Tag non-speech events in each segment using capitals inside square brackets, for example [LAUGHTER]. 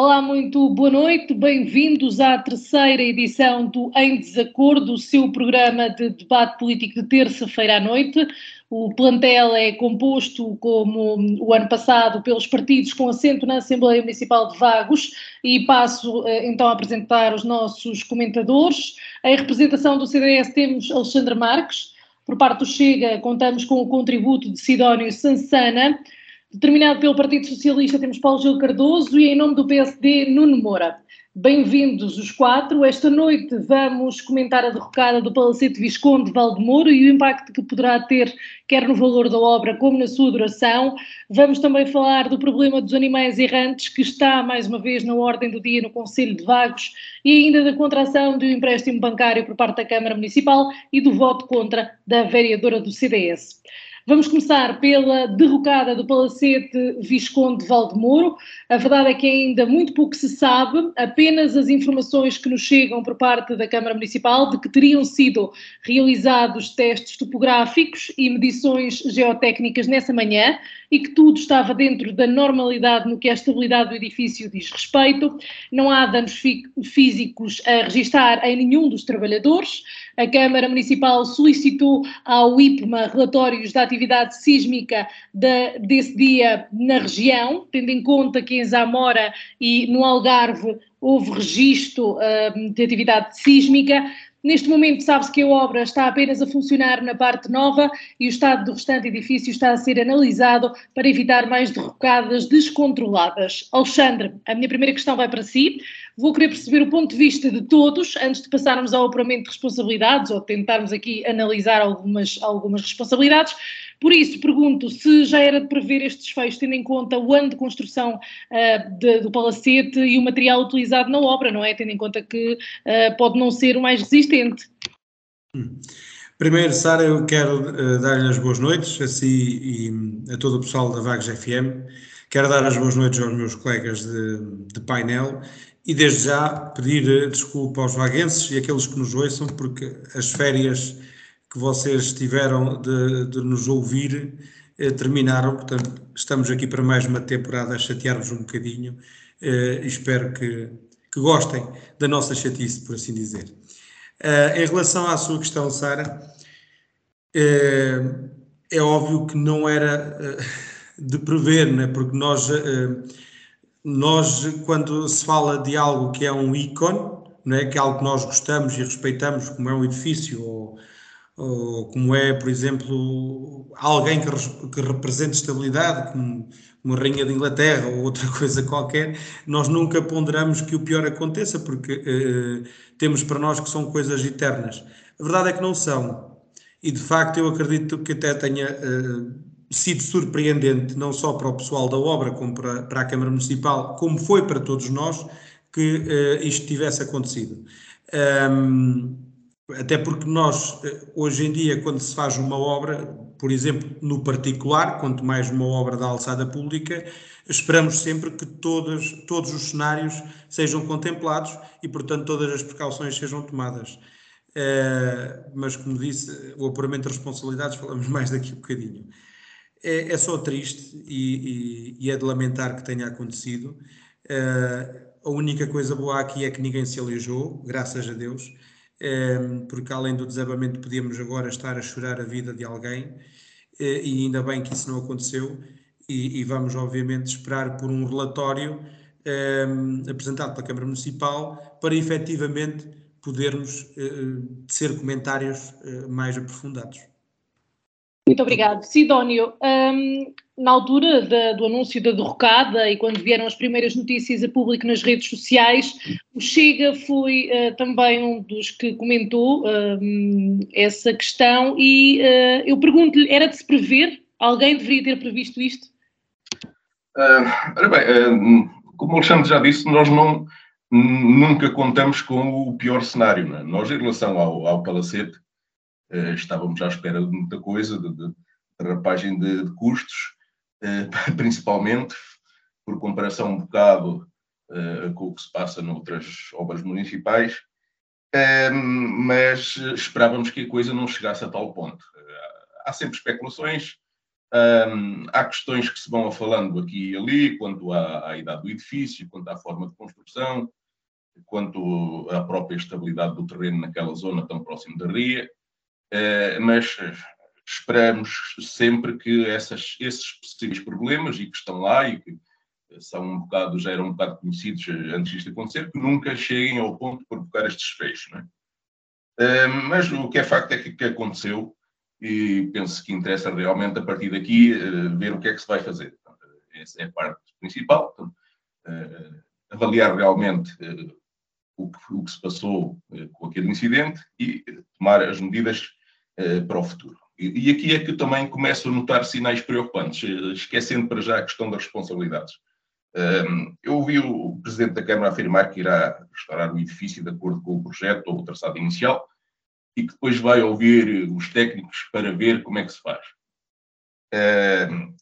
Olá, muito boa noite, bem-vindos à terceira edição do Em Desacordo, o seu programa de debate político de terça-feira à noite. O plantel é composto, como o ano passado, pelos partidos com assento na Assembleia Municipal de Vagos e passo eh, então a apresentar os nossos comentadores. Em representação do CDS temos Alexandre Marques, por parte do Chega contamos com o contributo de Sidónio Sansana, Determinado pelo Partido Socialista, temos Paulo Gil Cardoso e, em nome do PSD, Nuno Moura. Bem-vindos os quatro. Esta noite vamos comentar a derrocada do Palacete Visconde de Valdemoro e o impacto que poderá ter, quer no valor da obra como na sua duração. Vamos também falar do problema dos animais errantes, que está, mais uma vez, na ordem do dia no Conselho de Vagos, e ainda da contração do empréstimo bancário por parte da Câmara Municipal e do voto contra da vereadora do CDS. Vamos começar pela derrocada do Palacete Visconde de Valdemoro. A verdade é que ainda muito pouco se sabe, apenas as informações que nos chegam por parte da Câmara Municipal de que teriam sido realizados testes topográficos e medições geotécnicas nessa manhã e que tudo estava dentro da normalidade no que a estabilidade do edifício diz respeito. Não há danos físicos a registar em nenhum dos trabalhadores. A Câmara Municipal solicitou ao IPMA relatórios da atividade sísmica de, desse dia na região, tendo em conta que em Zamora e no Algarve houve registro uh, de atividade sísmica. Neste momento sabe-se que a obra está apenas a funcionar na parte nova e o estado do restante edifício está a ser analisado para evitar mais derrocadas descontroladas. Alexandre, a minha primeira questão vai para si. Vou querer perceber o ponto de vista de todos antes de passarmos ao apuramento de responsabilidades ou tentarmos aqui analisar algumas, algumas responsabilidades. Por isso, pergunto se já era de prever estes desfechos, tendo em conta o ano de construção uh, de, do palacete e o material utilizado na obra, não é? Tendo em conta que uh, pode não ser o mais resistente. Primeiro, Sara, eu quero uh, dar-lhe as boas noites, a si e a todo o pessoal da Vagos FM. Quero dar as boas noites aos meus colegas de, de painel e desde já pedir desculpa aos vaguenses e aqueles que nos ouçam, porque as férias que vocês tiveram de, de nos ouvir eh, terminaram, portanto, estamos aqui para mais uma temporada a chatear-vos um bocadinho eh, espero que, que, gostem da nossa chatice, por assim dizer. Eh, em relação à sua questão, Sara, eh, é óbvio que não era eh, [LAUGHS] de prever, né? porque nós, eh, nós, quando se fala de algo que é um ícone, é? que é algo que nós gostamos e respeitamos, como é um edifício ou ou como é, por exemplo, alguém que, que represente estabilidade, como uma rainha de Inglaterra ou outra [LAUGHS] coisa qualquer, nós nunca ponderamos que o pior aconteça, porque eh, temos para nós que são coisas eternas. A verdade é que não são. E de facto eu acredito que até tenha eh, sido surpreendente, não só para o pessoal da obra, como para, para a Câmara Municipal, como foi para todos nós, que eh, isto tivesse acontecido. Um, até porque nós, eh, hoje em dia, quando se faz uma obra, por exemplo, no particular, quanto mais uma obra da alçada pública, esperamos sempre que todos, todos os cenários sejam contemplados e, portanto, todas as precauções sejam tomadas. Uh, mas, como disse, o apuramento de responsabilidades, [LAUGHS] falamos mais daqui a um bocadinho. É, é só triste e, e, e, é de lamentar que tenha acontecido. Uh, a única coisa boa aqui é que ninguém se aleijou, graças a Deus. Ehm, porque além do desabamento podíamos agora estar a chorar a vida de alguém, eh, e ainda bem que isso não aconteceu, e, e vamos obviamente esperar por um relatório apresentado pela Câmara Municipal para efetivamente podermos uh, ser comentários uh, mais aprofundados. Muito obrigado. Sidónio, um, na altura do anúncio da derrocada e quando vieram as primeiras notícias a público nas redes sociais, o Chega foi uh, também um dos que comentou uh, essa questão e uh, eu pergunto-lhe, era de se prever? Alguém deveria ter previsto isto? Uh, ora bem, como o Alexandre já disse, nós não, nunca contamos com o pior cenário. É? Nós, em relação ao, ao Palacete, uh, estávamos à espera de muita coisa, de, de, de rapagem de, de custos, [LAUGHS] principalmente por comparação um bocado com o que se passa noutras obras municipais, mas esperávamos que a coisa não chegasse a tal ponto. há sempre especulações, um, há questões que se vão falando aqui e ali, quanto à, à, idade do edifício, quanto à forma de construção, quanto à própria estabilidade do terreno naquela zona tão próximo da ria, uh, mas esperamos sempre que essas, esses possíveis problemas, e que estão lá e que são um bocado, já eram um bocado conhecidos antes disto acontecer, que nunca cheguem ao ponto de provocar estes desfechos. É? Uh, mas o que é facto é que que aconteceu e penso que interessa realmente a partir daqui uh, ver o que é que se vai fazer. essa é a parte principal. Uh, avaliar realmente o, que, o, que, se passou com aquele incidente e tomar as medidas para o futuro. E, aqui é que também começo a notar sinais preocupantes, esquecendo para já a questão das responsabilidades. eu ouvi o Presidente da Câmara afirmar que irá restaurar o edifício de acordo com o projeto ou o traçado inicial, e que depois vai ouvir os técnicos para ver como é que se faz.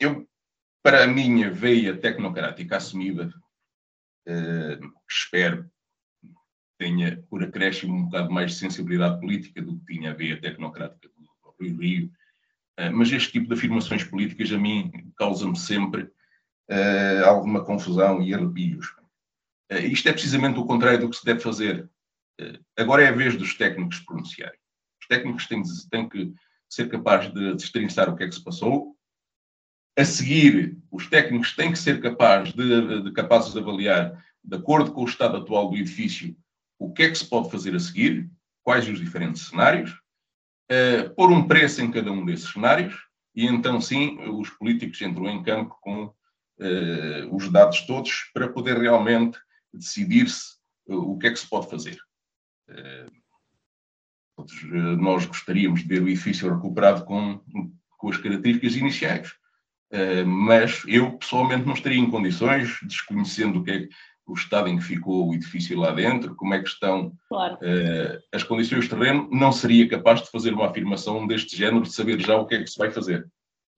eu, para a minha veia tecnocrática assumida, espero tenha, por acréscimo, um bocado mais de sensibilidade política do que tinha a veia tecnocrática do próprio Rio, mas este tipo de afirmações políticas a mim causa-me sempre alguma confusão e arrepios. isto é precisamente o contrário do que se deve fazer. agora é a vez dos técnicos pronunciarem. Os técnicos têm, têm que ser capazes de destrinçar o que é que se passou. A seguir, os técnicos têm que ser capazes de, de, capazes de avaliar, de acordo com o estado atual do edifício, o que é que se pode fazer a seguir, quais os diferentes cenários, uh, pôr um preço em cada um desses cenários, e então sim, os políticos entram em campo com uh, os dados todos para poder realmente decidir-se uh, o que é que se pode fazer. Todos eh, nós gostaríamos de ver o edifício recuperado com, com as características iniciais. Mas eu, pessoalmente, não estaria em condições, desconhecendo o que é o estado em que ficou o edifício lá dentro, como é que estão claro. uh, as condições de terreno, não seria capaz de fazer uma afirmação deste género, de saber já o que é que se vai fazer.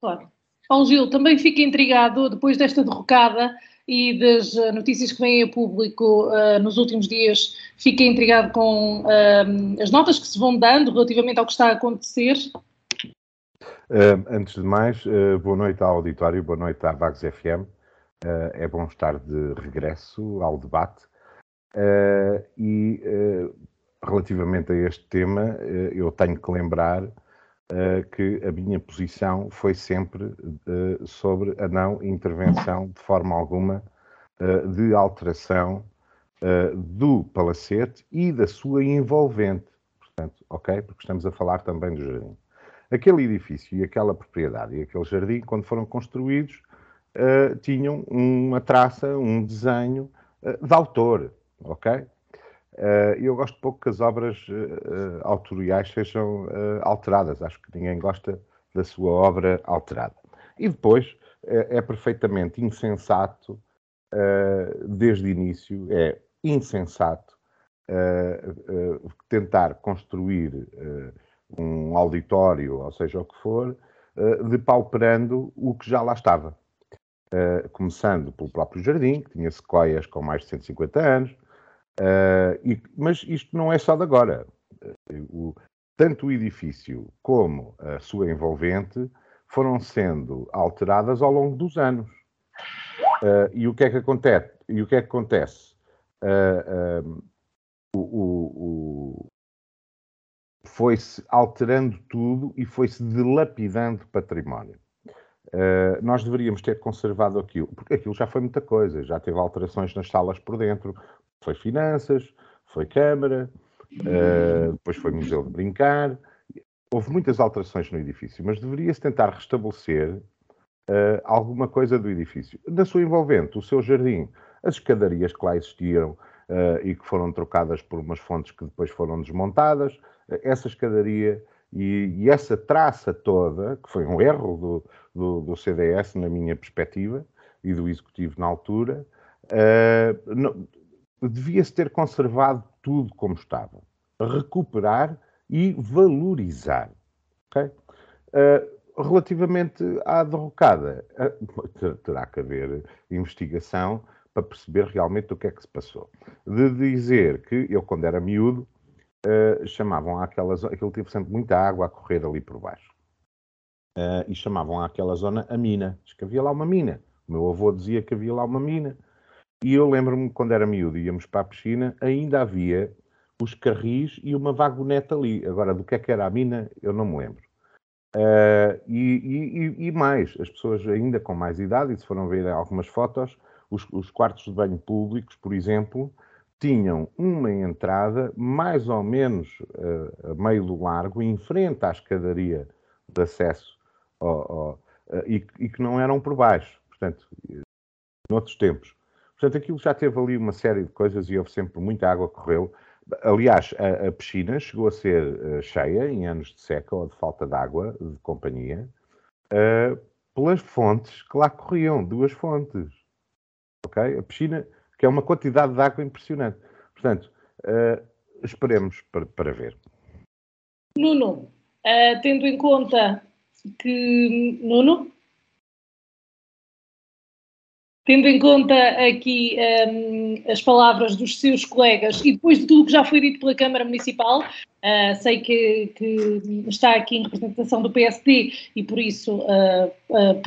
Claro. Paulo Gil, também fica intrigado, depois desta derrocada, e das eh, notícias que vêm a público uh, nos últimos dias, fiquei intrigado com uh, as notas que se vão dando relativamente ao que está a acontecer. Uh, antes de mais, boa noite ao auditório, boa noite à Vagos FM. É bom estar de regresso ao debate. e relativamente a este tema, eu tenho que lembrar uh, que a minha posição foi sempre uh, sobre a não intervenção de forma alguma uh, de alteração do palacete e da sua envolvente. Portanto, ok? Porque estamos a falar também do jardim. Aquele edifício e aquela propriedade e aquele jardim, quando foram construídos, tinham uma traça, um desenho de autor, ok? Uh, eu gosto pouco que as obras uh, autoriais sejam uh, alteradas. Acho que ninguém gosta da sua obra alterada. E depois é perfeitamente insensato, desde o início, é insensato tentar construir um auditório, ou seja o que for, depauperando o que já lá estava. Começando pelo próprio jardim, que tinha sequoias com mais de 150 anos, Uh, e, mas isto não é só de agora. O, tanto o edifício como a sua envolvente foram sendo alteradas ao longo dos anos. Uh, e o que é que acontece? E o que é que acontece? Uh, o, o, foi-se alterando tudo e foi-se dilapidando património. Nós deveríamos ter conservado aquilo, porque aquilo já foi muita coisa, já teve alterações nas salas por dentro, foi finanças, foi Câmara, uh, depois foi Museu de Brincar. Houve muitas alterações no edifício, mas deveria-se tentar restabelecer uh, alguma coisa do edifício. Na sua envolvente, o seu jardim, as escadarias que lá existiam e que foram trocadas por umas fontes que depois foram desmontadas, essa escadaria e, e, essa traça toda, que foi um erro do, do, do CDS, na minha perspectiva, e do Executivo na altura, uh, devia-se ter conservado tudo como estava, recuperar e valorizar. Okay? Uh, relativamente à derrocada, uh, terá que haver investigação para perceber realmente o que é que se passou. De dizer que eu, quando era miúdo, uh, chamavam àquela zona, aquilo teve sempre muita água a correr ali por baixo. Uh, e chamavam àquela zona a mina. Diz que havia lá uma mina. O meu avô dizia que havia lá uma mina. E eu lembro-me, quando era miúdo íamos para a piscina, ainda havia os carris e uma vagoneta ali. Agora, do que é que era a mina, eu não me lembro. Uh, e, e, e, mais, as pessoas ainda com mais idade, e se foram ver algumas fotos, os, os quartos de banho públicos, por exemplo, tinham uma entrada mais ou menos uh, a meio do largo, em frente à escadaria de acesso, ao, ao, uh, e, e, que não eram por baixo, portanto, noutros tempos. Portanto, aquilo já teve ali uma série de coisas e houve sempre muita água que correu. Aliás, a, a piscina chegou a ser uh, cheia em anos de seca ou de falta de água, de companhia, pelas fontes que lá corriam, duas fontes ok? A piscina, que é uma quantidade de água impressionante. Portanto, uh, esperemos para, para, ver. Nuno, uh, tendo em conta que. Nuno? Tendo em conta aqui um, ehm, as palavras dos seus colegas e depois de tudo que já foi dito pela Câmara Municipal, uh, sei que, que, está aqui em representação do PSD e por isso uh,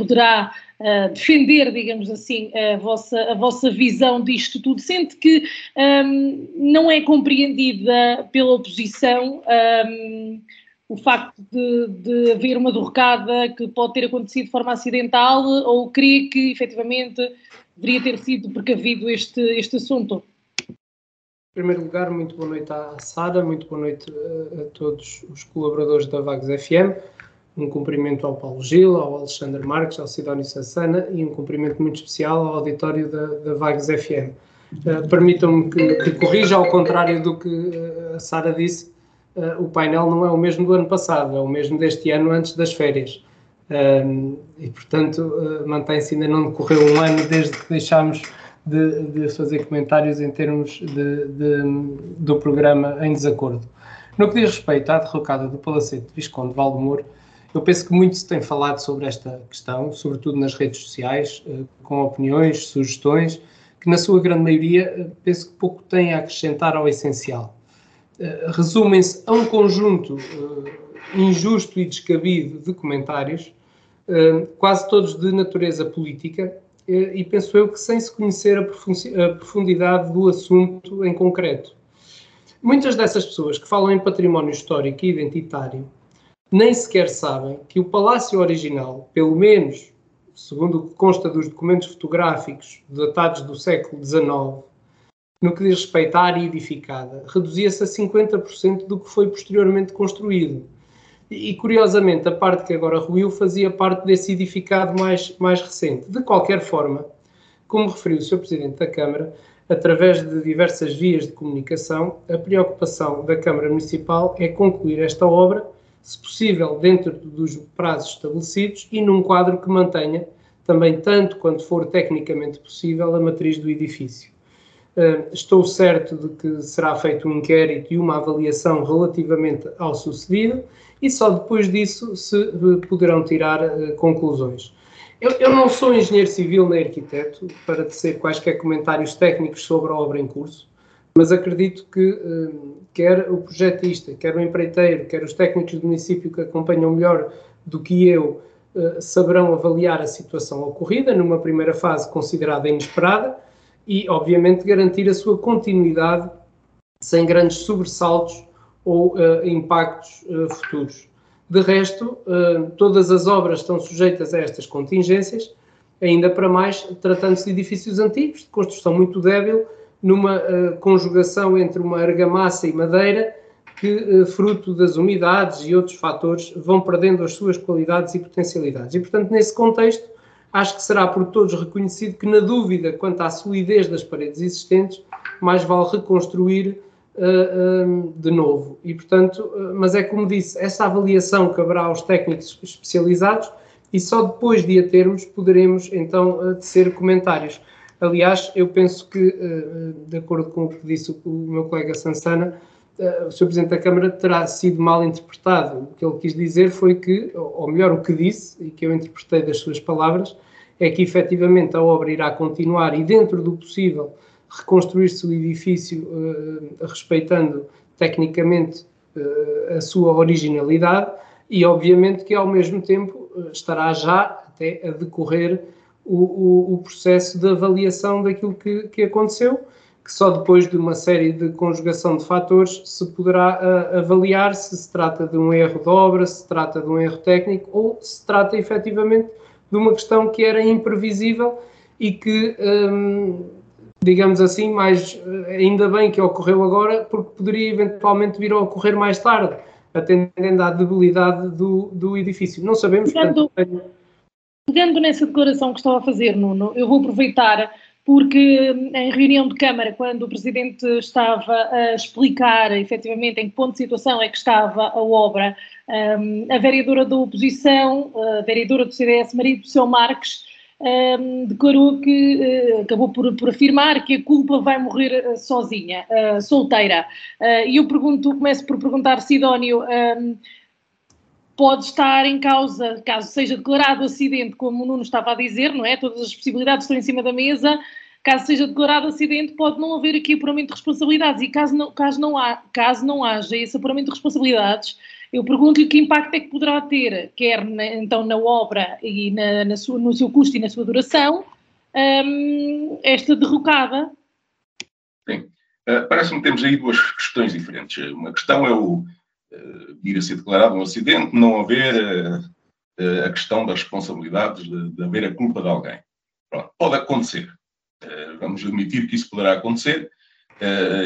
defender, digamos assim, a vossa, a vossa visão disto tudo. Sente que um, não é compreendida pela oposição um, o facto de, de haver uma derrocada que pode ter acontecido de forma acidental ou crê que efetivamente deveria ter sido precavido este, este assunto? Em primeiro lugar, muito boa noite à Sara, muito boa noite a, a todos os colaboradores da Vagos FM. Um cumprimento ao Paulo Gil, ao Alexandre Marques, ao Sidónio Sassana e um cumprimento muito especial ao auditório da, da Vagos FM. Uh, eh, Permitam-me que, que, corrija, ao contrário do que uh, a Sara disse, uh, o painel não é o mesmo do ano passado, é o mesmo deste ano antes das férias. e, portanto, mantém-se, ainda não decorreu um ano desde que deixámos de, de fazer comentários em termos de, de, do programa em desacordo. No que diz respeito à derrocada do Palacete de Visconde Valdemoro, eu penso que muito se tem falado sobre esta questão, sobretudo nas redes sociais, eh, com opiniões, sugestões, que na sua grande maioria eh, penso que pouco têm a acrescentar ao essencial. Eh, resumem-se a um conjunto injusto e descabido de comentários, quase todos de natureza política, e penso eu que sem se conhecer a profundidade do assunto em concreto. Muitas dessas pessoas que falam em património histórico e identitário nem sequer sabem que o palácio original, pelo menos segundo o que consta dos documentos fotográficos datados do século XIX, no que diz respeito à área edificada, reduzia-se a 50% do que foi posteriormente construído. E, curiosamente, a parte que agora ruiu fazia parte desse edificado mais, mais recente. De qualquer forma, como referiu o Sr. Presidente da Câmara, através de diversas vias de comunicação, a preocupação da Câmara Municipal é concluir esta obra se possível dentro dos prazos estabelecidos e num quadro que mantenha, também tanto quanto for tecnicamente possível, a matriz do edifício. Uh, estou certo de que será feito um inquérito e uma avaliação relativamente ao sucedido e só depois disso se uh, poderão tirar uh, conclusões. Eu, eu, não sou engenheiro civil nem arquiteto para tecer quaisquer comentários técnicos sobre a obra em curso, mas acredito que quer o projetista, quer o empreiteiro, quer os técnicos do município que acompanham melhor do que eu, eh, saberão avaliar a situação ocorrida numa primeira fase considerada inesperada e, obviamente, garantir a sua continuidade sem grandes sobressaltos ou uh, impactos uh, futuros. De resto, uh, todas as obras estão sujeitas a estas contingências, ainda para mais tratando-se de edifícios antigos, de construção muito débil, numa uh, conjugação entre uma argamassa e madeira que, uh, fruto das umidades e outros fatores, vão perdendo as suas qualidades e potencialidades. E, portanto, nesse contexto, acho que será por todos reconhecido que, na dúvida quanto à solidez das paredes existentes, mais vale reconstruir uh, de novo. E, portanto, mas é como disse, essa avaliação caberá aos técnicos especializados e só depois de a termos poderemos então tecer comentários. Aliás, eu penso que, de acordo com o que disse o meu colega Sansana, o Sr. Presidente da Câmara terá sido mal interpretado. O que ele quis dizer foi que, ou melhor, o que disse, e que eu interpretei das suas palavras, é que efetivamente a obra irá continuar e, dentro do possível, reconstruir-se o edifício respeitando tecnicamente a sua originalidade e, obviamente, que ao mesmo tempo estará já até a decorrer o, o, o, processo de avaliação daquilo que, que aconteceu que só depois de uma série de conjugação de fatores se poderá uh, avaliar se se trata de um erro de obra, se trata de um erro técnico ou se trata efetivamente de uma questão que era imprevisível e que, um, digamos assim, mais ainda bem que ocorreu agora, porque poderia eventualmente vir a ocorrer mais tarde, atendendo à debilidade do, do edifício. Não sabemos. Portanto, pegando nessa declaração que estava a fazer, Nuno, eu vou aproveitar porque hum, em reunião de Câmara, quando o Presidente estava a explicar efetivamente em que ponto de situação é que estava a obra, um, a vereadora da oposição, a vereadora do CDS, Maria do Seu Marques, um, declarou que uh, acabou por, por, afirmar que a culpa vai morrer uh, sozinha, uh, solteira. E eu pergunto, começo por perguntar, Sidónio, pode estar em causa, caso seja declarado acidente, como o Nuno estava a dizer, não é? Todas as possibilidades estão em cima da mesa. Caso seja declarado acidente, pode não haver aqui apuramento de responsabilidades. E caso não, caso não, há, caso não haja esse apuramento de responsabilidades, eu pergunto-lhe que impacto é que poderá ter, quer na, então na obra e na, na sua, no seu custo e na sua duração, um, esta derrocada. Sim. Uh, Parece-me que temos aí duas questões diferentes. Uma questão é o vir a ser declarado um acidente, não haver uh, a questão das responsabilidades, de, de, haver a culpa de alguém. Pronto, pode acontecer. Vamos admitir que isso poderá acontecer.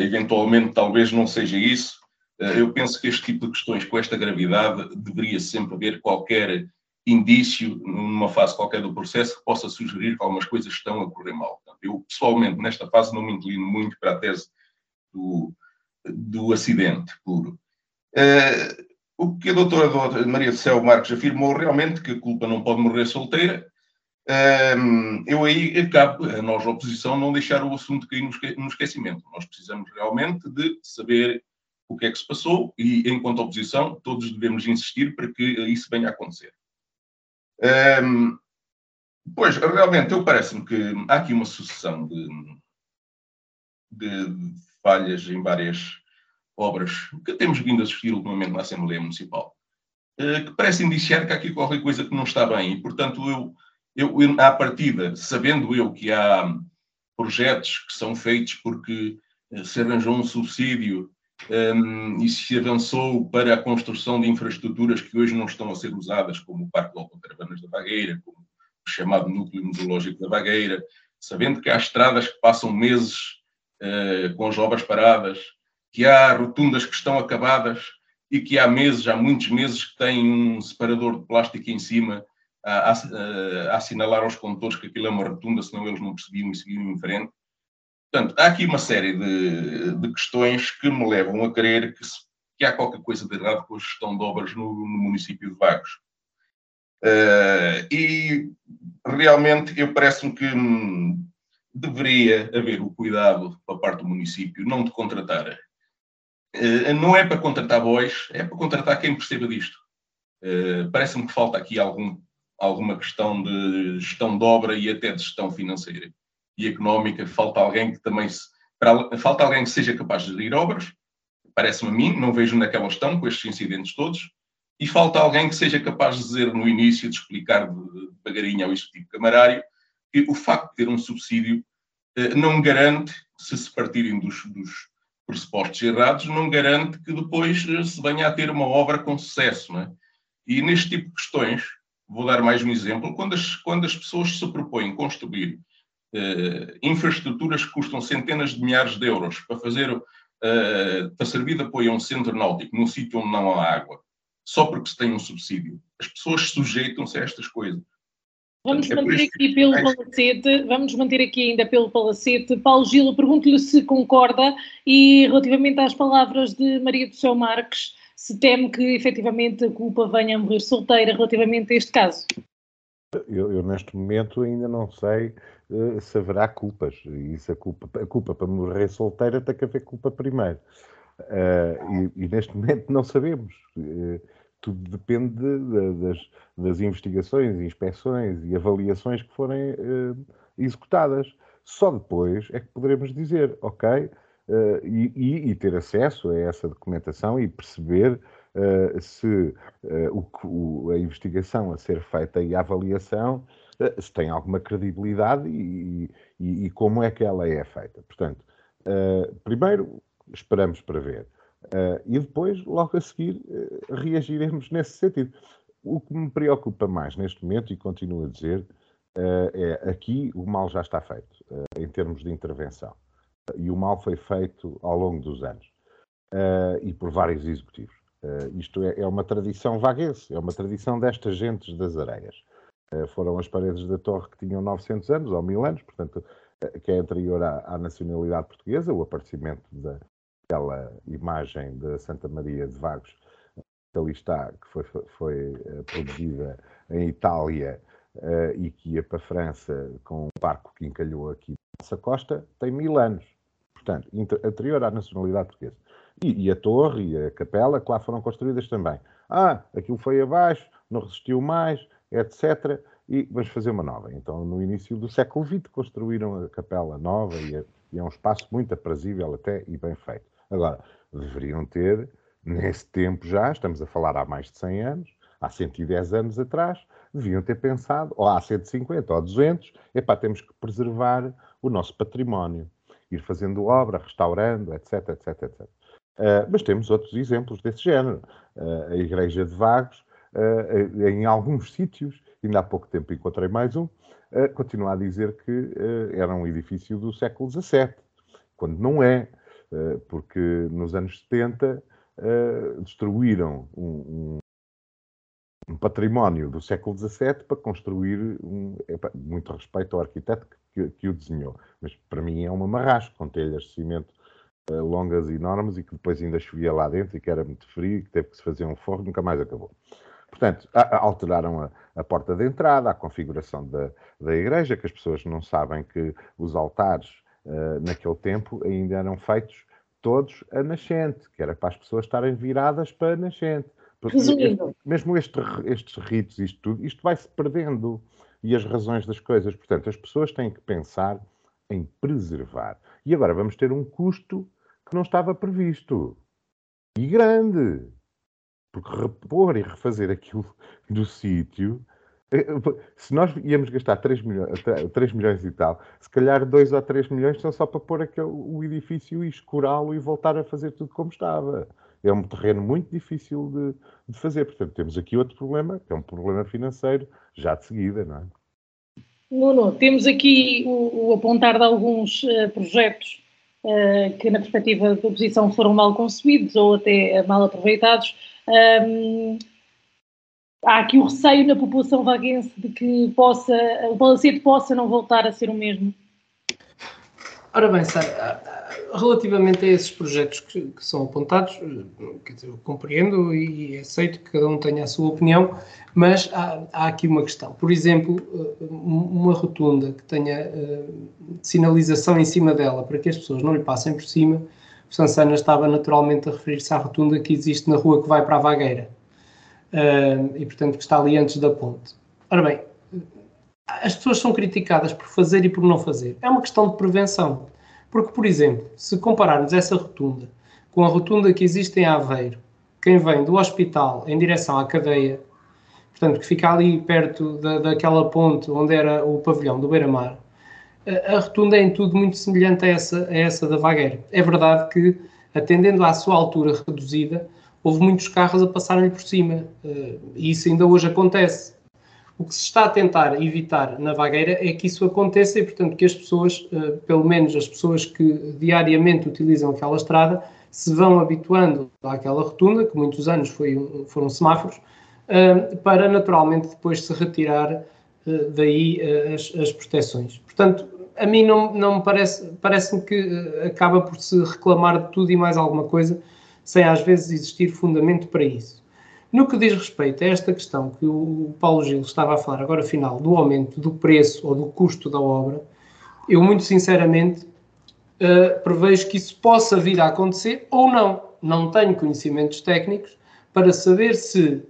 eventualmente, talvez não seja isso. eu penso que este tipo de questões com esta gravidade deveria sempre haver qualquer indício, numa fase qualquer do processo, que possa sugerir que algumas coisas estão a correr mal. Eu, pessoalmente, nesta fase, não me inclino muito para a tese do, do acidente puro. Uh, o que a doutora Maria do Céu Marques afirmou realmente que a culpa não pode morrer solteira. Uh, eu aí acabo, a nós, a oposição, não deixar o assunto cair no esquecimento. Nós precisamos realmente de saber o que é que se passou e, enquanto oposição, todos devemos insistir para que isso venha a acontecer. Um, pois, realmente, eu parece-me que há aqui uma sucessão de, de falhas em várias obras que temos vindo a assistir ultimamente na Assembleia Municipal, eh, que parece indiciar que há aqui qualquer coisa que não está bem. E, portanto, eu, eu, eu à partida, sabendo eu que há projetos que são feitos porque eh, se arranjou um subsídio um, ehm, e se avançou para a construção de infraestruturas que hoje não estão a ser usadas, como o Parque de Autocaravanas da Vagueira, como o chamado Núcleo Museológico da Vagueira, sabendo que há estradas que passam meses uh, com as obras paradas, que há rotundas que estão acabadas e que há meses, há muitos meses, que têm um separador de plástico em cima a, a, a assinalar aos condutores que aquilo é uma rotunda, senão eles não percebiam e seguiam em frente. Portanto, há aqui uma série de, de questões que me levam a crer que, se, que, há qualquer coisa de errado com a gestão de obras no, no município de Vagos. Uh, e realmente eu parece-me que hum, deveria haver o cuidado da parte do município não de contratar não é para contratar boys, é para contratar quem perceba disto. Eh, parece-me que falta aqui algum, alguma questão de gestão de obra e até de gestão financeira e económica. Falta alguém que também se, para, falta alguém que seja capaz de gerir obras. Parece-me a mim, não vejo naquela gestão com estes incidentes todos. E falta alguém que seja capaz de dizer no início, de explicar devagarinho ao executivo camarário, que o facto de ter um subsídio eh, não garante, se se partirem dos, dos pressupostos errados, não garante que depois eh, se venha a ter uma obra com sucesso. Não é? E neste tipo de questões, vou dar mais um exemplo, quando as, quando as pessoas se propõem construir uh, infraestruturas que custam centenas de milhares de euros para fazer, uh, para servir de apoio a um centro náutico num sítio onde não há água, só porque se tem um subsídio, as pessoas sujeitam-se a estas coisas. Vamos é manter aqui pelo palacete, vamos manter aqui ainda pelo palacete. Paulo Gila, pergunto-lhe se concorda e relativamente às palavras de Maria do Céu Marques, se teme que efetivamente a culpa venha a morrer solteira relativamente a este caso. Eu, eu, neste momento ainda não sei uh, se haverá culpas. E se a culpa, a culpa para morrer solteira tem que haver culpa primeiro. Uh, e, e, neste momento não sabemos. Uh, tudo depende de, das, das, investigações, inspeções e avaliações que forem executadas. Só depois é que poderemos dizer, ok, e, e, e, ter acesso a essa documentação e perceber uh, se uh, o, a investigação a ser feita e a avaliação uh, se tem alguma credibilidade e, e, como é que ela é feita. Portanto, primeiro esperamos para ver e depois, logo a seguir, reagiremos nesse sentido. O que me preocupa mais neste momento, e continuo a dizer, é aqui o mal já está feito, em termos de intervenção. E o mal foi feito ao longo dos anos. e por vários executivos. Uh, isto é, é, uma tradição vaguense, é uma tradição destas gentes das areias. Uh, foram as paredes da torre que tinham 900 anos ou 1000 anos, portanto, uh, que é anterior à, à, nacionalidade portuguesa, o aparecimento daquela imagem de Santa Maria de Vagos, que ali está, que foi, foi produzida em Itália e que ia para a França com um barco que encalhou aqui na nossa costa, tem mil anos. Portanto, anterior à nacionalidade portuguesa. E, e, a torre e a capela que lá foram construídas também. Ah, aquilo foi abaixo, não resistiu mais, etc. E vamos fazer uma nova. Então, no início do século XX, construíram a capela nova e é, e é um espaço muito aprazível até e bem feito. Agora, deveriam ter, nesse tempo já, estamos a falar há mais de 100 anos, há 110 anos atrás, deviam ter pensado, ou há 150 ou 200, epá, temos que preservar o nosso património, ir fazendo obra, restaurando, etc, etc, etc. Uh, mas temos outros exemplos desse género. Uh, a Igreja de Vagos, uh, em alguns sítios, ainda há pouco tempo encontrei mais um, continua a dizer que era um edifício do século XVII, quando não é, porque nos anos 70 destruíram um, um, património do século XVII para construir um, muito respeito ao arquiteto que, que, o desenhou, mas para mim é uma marrasco com telhas de cimento uh, longas e enormes e que depois ainda chovia lá dentro e que era muito frio e que teve que se fazer um forro, nunca mais acabou. Portanto, alteraram a, a, porta de entrada, a configuração da, da igreja, que as pessoas não sabem que os altares uh, naquele tempo ainda eram feitos todos a nascente, que era para as pessoas estarem viradas para a nascente. Resumindo. mesmo este, estes ritos, isto tudo, isto vai-se perdendo. E as razões das coisas. Portanto, as pessoas têm que pensar em preservar. E agora vamos ter um custo que não estava previsto. E grande. Porque repor e refazer aquilo do sítio. Eh, se nós íamos gastar 3 milhões, 3 milhões e tal, se calhar 2 ou 3 milhões são só para pôr aquele, o edifício e escurá-lo e voltar a fazer tudo como estava. É um terreno muito difícil de, de, fazer. Portanto, temos aqui outro problema, que é um problema financeiro, já de seguida, não é? Nuno, temos aqui o, o apontar de alguns uh, projetos uh, que, na perspectiva da oposição, foram mal concebidos ou até mal aproveitados. Um, há aqui o receio na população vaguense de que possa, o Palacete possa não voltar a ser o mesmo. Ora bem, Sara, relativamente a esses projetos que, que são apontados, dizer, eu compreendo e aceito que cada um tenha a sua opinião, mas há, há aqui uma questão. Por exemplo, uma rotunda que tenha uh, sinalização em cima dela para que as pessoas não lhe passem por cima, o Sansana estava naturalmente a referir-se à rotunda que existe na rua que vai para a Vagueira e, portanto, que está ali antes da ponte. Ora bem, as pessoas são criticadas por fazer e por não fazer. É uma questão de prevenção. Porque, por exemplo, se compararmos essa rotunda com a rotunda que existe em Aveiro, quem vem do hospital em direção à cadeia, portanto, que fica ali perto da, daquela ponte onde era o pavilhão do Beira-Mar, a, a rotunda é em tudo muito semelhante a essa, a essa da Vagueira. É verdade que, atendendo à sua altura reduzida, houve muitos carros a passarem por cima. Eh, e isso ainda hoje acontece. O que se está a tentar evitar na vagueira é que isso aconteça e, portanto, que as pessoas, eh, pelo menos as pessoas que diariamente utilizam aquela estrada, se vão habituando àquela rotunda, que muitos anos foi, foram semáforos, eh, para naturalmente depois se retirar daí as, as proteções. Portanto, a mim não, não me parece, parece-me que acaba por se reclamar de tudo e mais alguma coisa, sem às vezes existir fundamento para isso. No que diz respeito a esta questão que o Paulo Gil estava a falar agora, final, do aumento do preço ou do custo da obra, eu muito sinceramente uh, prevejo que isso possa vir a acontecer ou não. Não tenho conhecimentos técnicos para saber se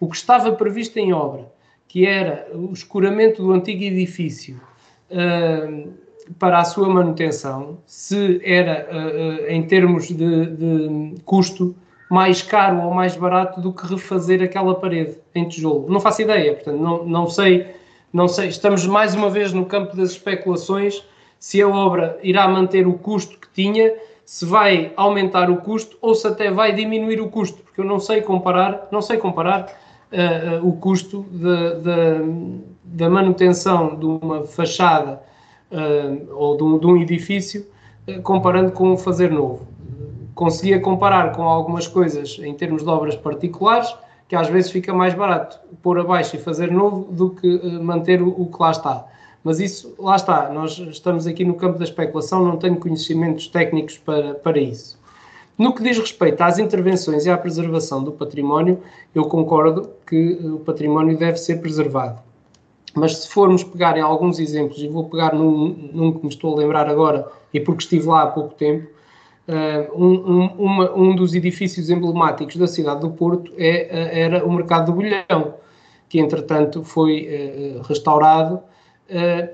o que estava previsto em obra, que era o escuramento do antigo edifício uh, para a sua manutenção, se era, uh, em termos de, de custo, mais caro ou mais barato do que refazer aquela parede em tijolo. Não faço ideia, portanto, não, não sei, não sei. Estamos mais uma vez no campo das especulações se a obra irá manter o custo que tinha, se vai aumentar o custo ou se até vai diminuir o custo, porque eu não sei comparar, não sei comparar uh, uh, o custo da manutenção de uma fachada uh, ou de um, de um edifício comparando com o fazer novo conseguia comparar com algumas coisas em termos de obras particulares, que às vezes fica mais barato pôr abaixo e fazer novo do que eh, manter o, o que lá está. Mas isso, lá está, nós estamos aqui no campo da especulação, não tenho conhecimentos técnicos para, para isso. No que diz respeito às intervenções e à preservação do património, eu concordo que o património deve ser preservado. Mas se formos pegar em alguns exemplos, e vou pegar num, num que me estou a lembrar agora, e porque estive lá há pouco tempo, Uh, um, um, uma, um, dos edifícios emblemáticos da cidade do Porto é, uh, era o Mercado do Bolhão, que entretanto foi uh, restaurado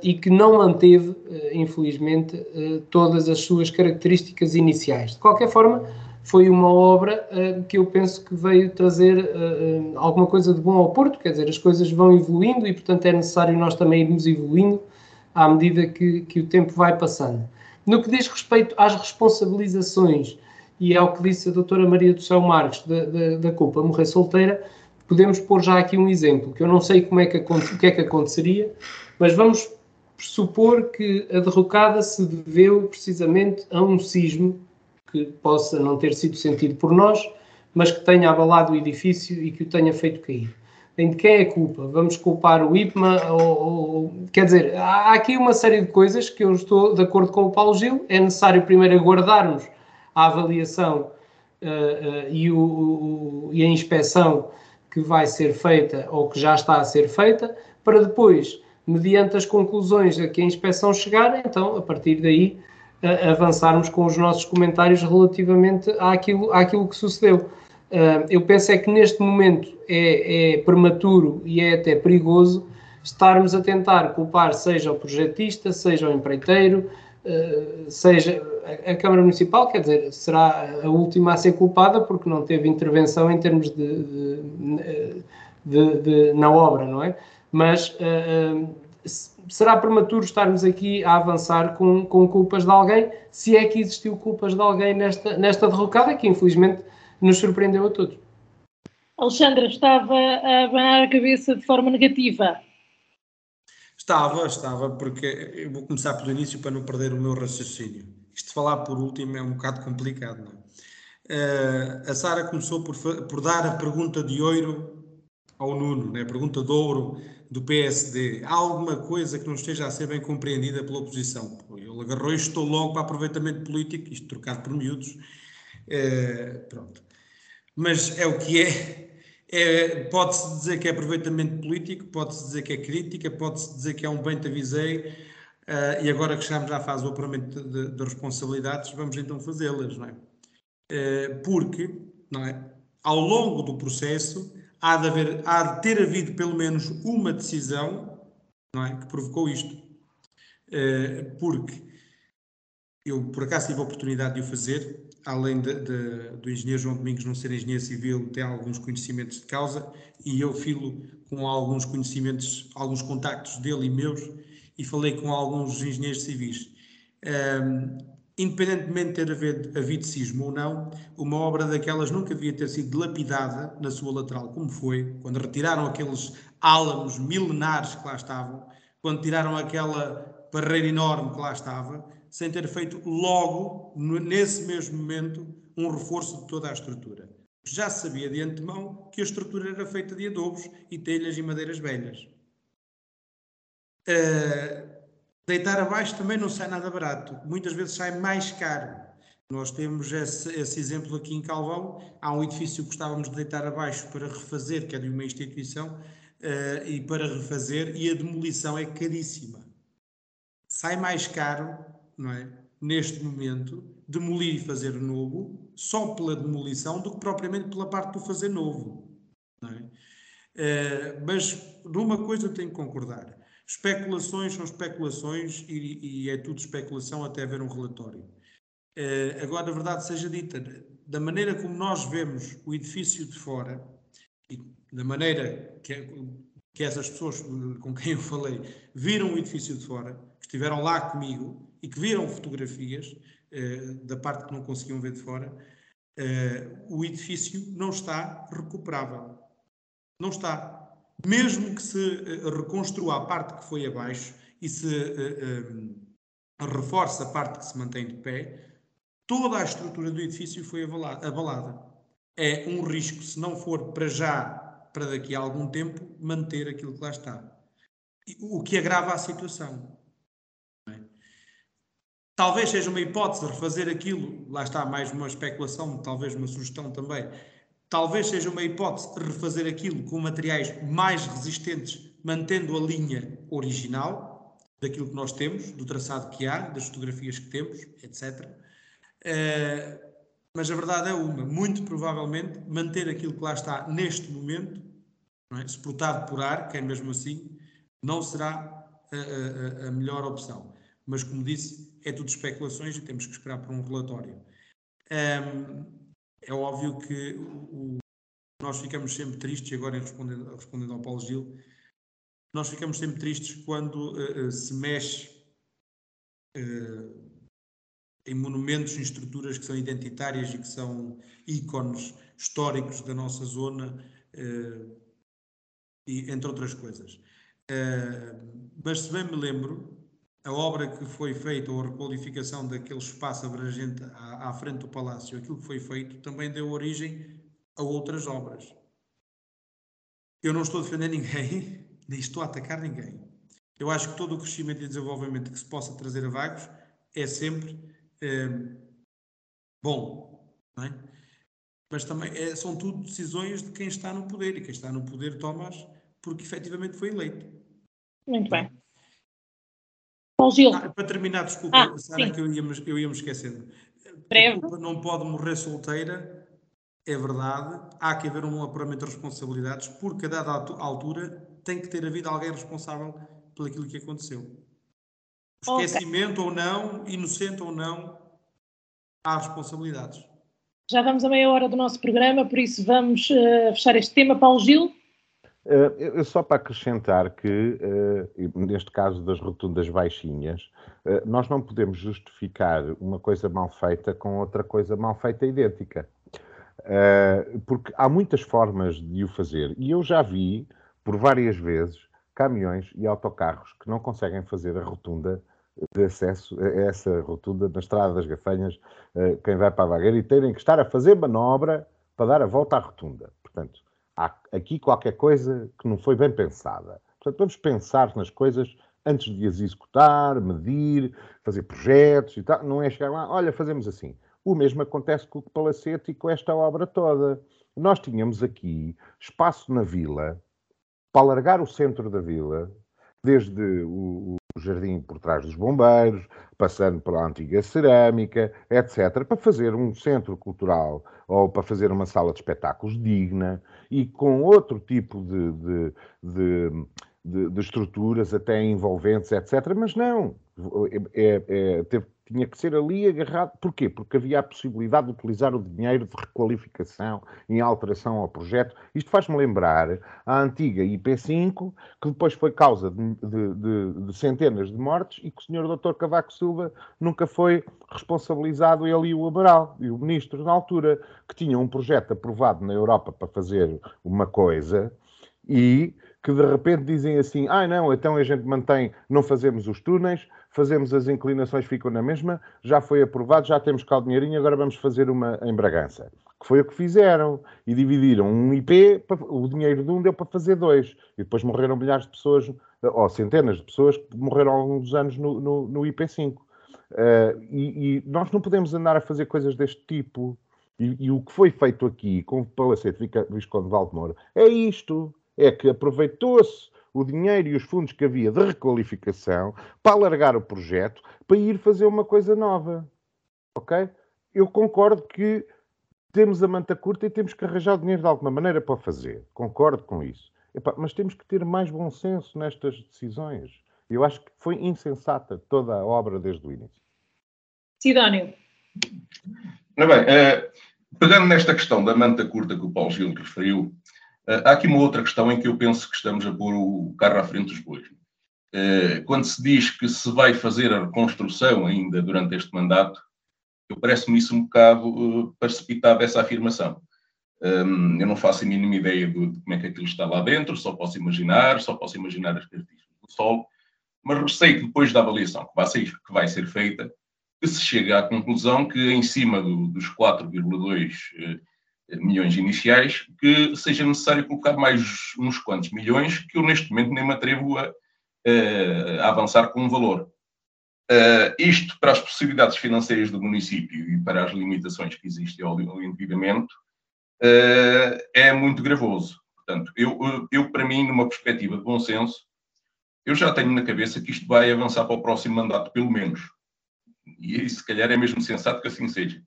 e que não manteve, infelizmente, todas as suas características iniciais. De qualquer forma, foi uma obra que eu penso que veio trazer alguma coisa de bom ao Porto, quer dizer, as coisas vão evoluindo e, portanto, é necessário nós também irmos evoluindo à medida que, que o tempo vai passando. No que diz respeito às responsabilizações e ao que disse a doutora Maria do Céu Marques da, da, da culpa morrer solteira, podemos pôr já aqui um exemplo, que eu não sei como é que, o que é que aconteceria, mas vamos supor que a derrocada se deveu precisamente a um sismo que possa não ter sido sentido por nós, mas que tenha abalado o edifício e que o tenha feito cair em de quem é a culpa? Vamos culpar o IPMA? Ou, ou, quer dizer, há aqui uma série de coisas que eu estou de acordo com o Paulo Gil. É necessário primeiro aguardarmos a avaliação uh, uh, e, o, o, e a inspeção que vai ser feita ou que já está a ser feita, para depois, mediante as conclusões a que a inspeção chegar, então, a partir daí, avançarmos com os nossos comentários relativamente àquilo, àquilo que sucedeu. Uh, eu penso é que neste momento é, é, prematuro e é até perigoso estarmos a tentar culpar seja o projetista, seja o empreiteiro, uh, seja a, a, Câmara Municipal, quer dizer, será a última a ser culpada porque não teve intervenção em termos de, de, de, de na obra, não é? Mas uh, será prematuro estarmos aqui a avançar com, com culpas de alguém, se é que existiu culpas de alguém nesta, nesta derrocada, que infelizmente nos surpreendeu a todos. Alexandra, estava a abanar a cabeça de forma negativa. Estava, estava, porque eu vou começar pelo início para não perder o meu raciocínio. Isto de falar por último é um bocado complicado, não é? Uh, a Sara começou por, por dar a pergunta de ouro ao Nuno, né? a pergunta de ouro do PSD. Há alguma coisa que não esteja a ser bem compreendida pela oposição? Ele agarrou estou logo para aproveitamento político, isto trocado por miúdos. Uh, pronto mas é o que é. é pode-se dizer que é aproveitamento político, pode-se dizer que é crítica, pode-se dizer que é um bem te avisei, uh, e agora que chegamos à fase do apuramento de, de, responsabilidades, vamos então fazê-las, não é? Uh, porque, não é? Ao longo do processo, há de, haver, há de ter havido pelo menos uma decisão, não é? Que provocou isto. Uh, porque eu, por acaso, tive a oportunidade de o fazer, além de, de, do engenheiro João Domingos não ser engenheiro civil, tem alguns conhecimentos de causa e eu filo com alguns conhecimentos, alguns contactos dele e meus e falei com alguns engenheiros civis. Um, independentemente de ter havido, havido ou não, uma obra daquelas nunca devia ter sido dilapidada na sua lateral, como foi, quando retiraram aqueles álamos milenares que lá estavam, quando tiraram aquela barreira enorme que lá estava, sem ter feito logo, nesse mesmo momento, um reforço de toda a estrutura. Já se sabia de antemão que a estrutura era feita de adobos e telhas e madeiras velhas. Uh, deitar abaixo também não sai nada barato, muitas vezes sai mais caro. Nós temos esse, esse, exemplo aqui em Calvão. Há um edifício que gostávamos de deitar abaixo para refazer, que é de uma instituição, uh, e para refazer, e a demolição é caríssima. Sai mais caro, não é? Neste momento, demolir e fazer novo, só pela demolição, do que propriamente pela parte do fazer novo. Não é? Uh, mas numa coisa eu tenho que concordar. Especulações são especulações e, e é tudo especulação até haver um relatório. Uh, agora, a verdade seja dita, da maneira como nós vemos o edifício de fora e da maneira que, que essas pessoas com quem eu falei viram o edifício de fora, que estiveram lá comigo e que viram fotografias uh, da parte que não conseguiam ver de fora, uh, o edifício não está recuperável. Não está. Mesmo que se reconstrua a parte que foi abaixo e se reforce a parte que se mantém de pé, toda a estrutura do edifício foi abalada. É um risco, se não for para já, para daqui a algum tempo, manter aquilo que lá está. O que agrava a situação. É? Talvez seja uma hipótese refazer aquilo, lá está mais uma especulação, talvez uma sugestão também. Talvez seja uma hipótese refazer aquilo com materiais mais resistentes, mantendo a linha original daquilo que nós temos, do traçado que há, das fotografias que temos, etc. Uh, mas a verdade é uma, muito provavelmente manter aquilo que lá está neste momento, é? suportado por ar, que é mesmo assim, não será a, a, a, melhor opção. Mas, como disse, é tudo especulações e temos que esperar por um relatório. Um, ehm, é óbvio que o, nós ficamos sempre tristes, agora respondendo, respondendo ao Paulo Gil, nós ficamos sempre tristes quando uh, se mexe uh, em monumentos, em estruturas que são identitárias e que são ícones históricos da nossa zona, e, entre outras coisas. Mas se bem me lembro, a obra que foi feita, ou a requalificação daquele espaço abrangente à, à frente do palácio, aquilo que foi feito, também deu origem a outras obras. Eu não estou a defender ninguém, [LAUGHS] nem estou a atacar ninguém. Eu acho que todo o crescimento e desenvolvimento que se possa trazer a Vagos é sempre é, bom, é? Mas também é, são tudo decisões de quem está no poder, e quem está no poder toma porque efetivamente foi eleito. Muito bem. Paulo Gil. Ah, para terminar, desculpa, ah, Sara, que eu ia, eu ia me esquecendo. Breve. A culpa não pode morrer solteira, é verdade. Há que haver um apuramento de responsabilidades, porque a dada altura tem que ter havido alguém responsável por aquilo que aconteceu. Esquecimento okay. ou não, inocente ou não, há responsabilidades. Já vamos a meia hora do nosso programa, por isso vamos uh, fechar este tema. Paulo Gil? Uh, só para acrescentar que, uh, neste caso das rotundas baixinhas, uh, nós não podemos justificar uma coisa mal feita com outra coisa mal feita idêntica. porque há muitas formas de o fazer. E eu já vi, por várias vezes, caminhões e autocarros que não conseguem fazer a rotunda de acesso a essa rotunda na Estrada das Gafanhas, eh, quem vai para a Vagueira, e terem que estar a fazer manobra para dar a volta à rotunda. Portanto, há aqui qualquer coisa que não foi bem pensada. Portanto, vamos pensar nas coisas antes de as executar, medir, fazer projetos e tal. Não é chegar lá, olha, fazemos assim. O mesmo acontece com o Palacete e com esta obra toda. Nós tínhamos aqui espaço na vila para alargar o centro da vila, desde o, jardim por trás dos bombeiros, passando pela antiga cerâmica, etc., para fazer um centro cultural ou para fazer uma sala de espetáculos digna e com outro tipo de, de, de, de, de estruturas, até envolventes, etc. Mas não, é, é, teve, tinha que ser ali agarrado. Porquê? Porque havia a possibilidade de utilizar o dinheiro de requalificação em alteração ao projeto. Isto faz-me lembrar a antiga IP5, que depois foi causa de, de, de, de, centenas de mortes e que o senhor Dr. Cavaco Silva nunca foi responsabilizado, ele e o Amaral, e o ministro na altura, que tinham um projeto aprovado na Europa para fazer uma coisa e que de repente dizem assim: ah, não, então a gente mantém, não fazemos os túneis, fazemos as inclinações, ficam na mesma, já foi aprovado, já temos cá o dinheirinho, agora vamos fazer uma em Bragança. Que foi o que fizeram. E dividiram um IP, o dinheiro de um deu para fazer dois. E depois morreram milhares de pessoas, ou centenas de pessoas que morreram há alguns anos no, no, no IP5. Uh, e, e, nós não podemos andar a fazer coisas deste tipo. E, e o que foi feito aqui com o Palacete Visconde de Valdemoro é isto: é que aproveitou-se o dinheiro e os fundos que havia de requalificação para alargar o projeto para ir fazer uma coisa nova. Ok? Eu concordo que temos a manta curta e temos que arranjar dinheiro de alguma maneira para fazer. Concordo com isso. Epá, mas temos que ter mais bom senso nestas decisões. Eu acho que foi insensata toda a obra desde o início. Sidónio. Ora bem, uh, pegando nesta questão da manta curta que o Paulo Gil referiu, uh, há aqui uma outra questão em que eu penso que estamos a pôr o carro à frente dos bois. Uh, quando se diz que se vai fazer a reconstrução ainda durante este mandato, parece-me isso um bocado uh, precipitado essa afirmação. Um, eu não faço a mínima ideia de, como é que aquilo está lá dentro, só posso imaginar, só posso imaginar as características do solo, mas receio que depois da avaliação que vai ser, que vai ser feita, que se chegue à conclusão que em cima do, dos 4,2 uh, milhões iniciais, que seja necessário colocar mais uns quantos milhões que eu neste momento nem me atrevo a, uh, a avançar com um valor. Uh, isto para as possibilidades financeiras do município e para as limitações que existem ao, ao endividamento uh, é muito gravoso. Portanto, eu, eu, para mim, numa perspectiva de bom senso, eu já tenho na cabeça que isto vai avançar para o próximo mandato, pelo menos. E se calhar é mesmo sensato que assim seja.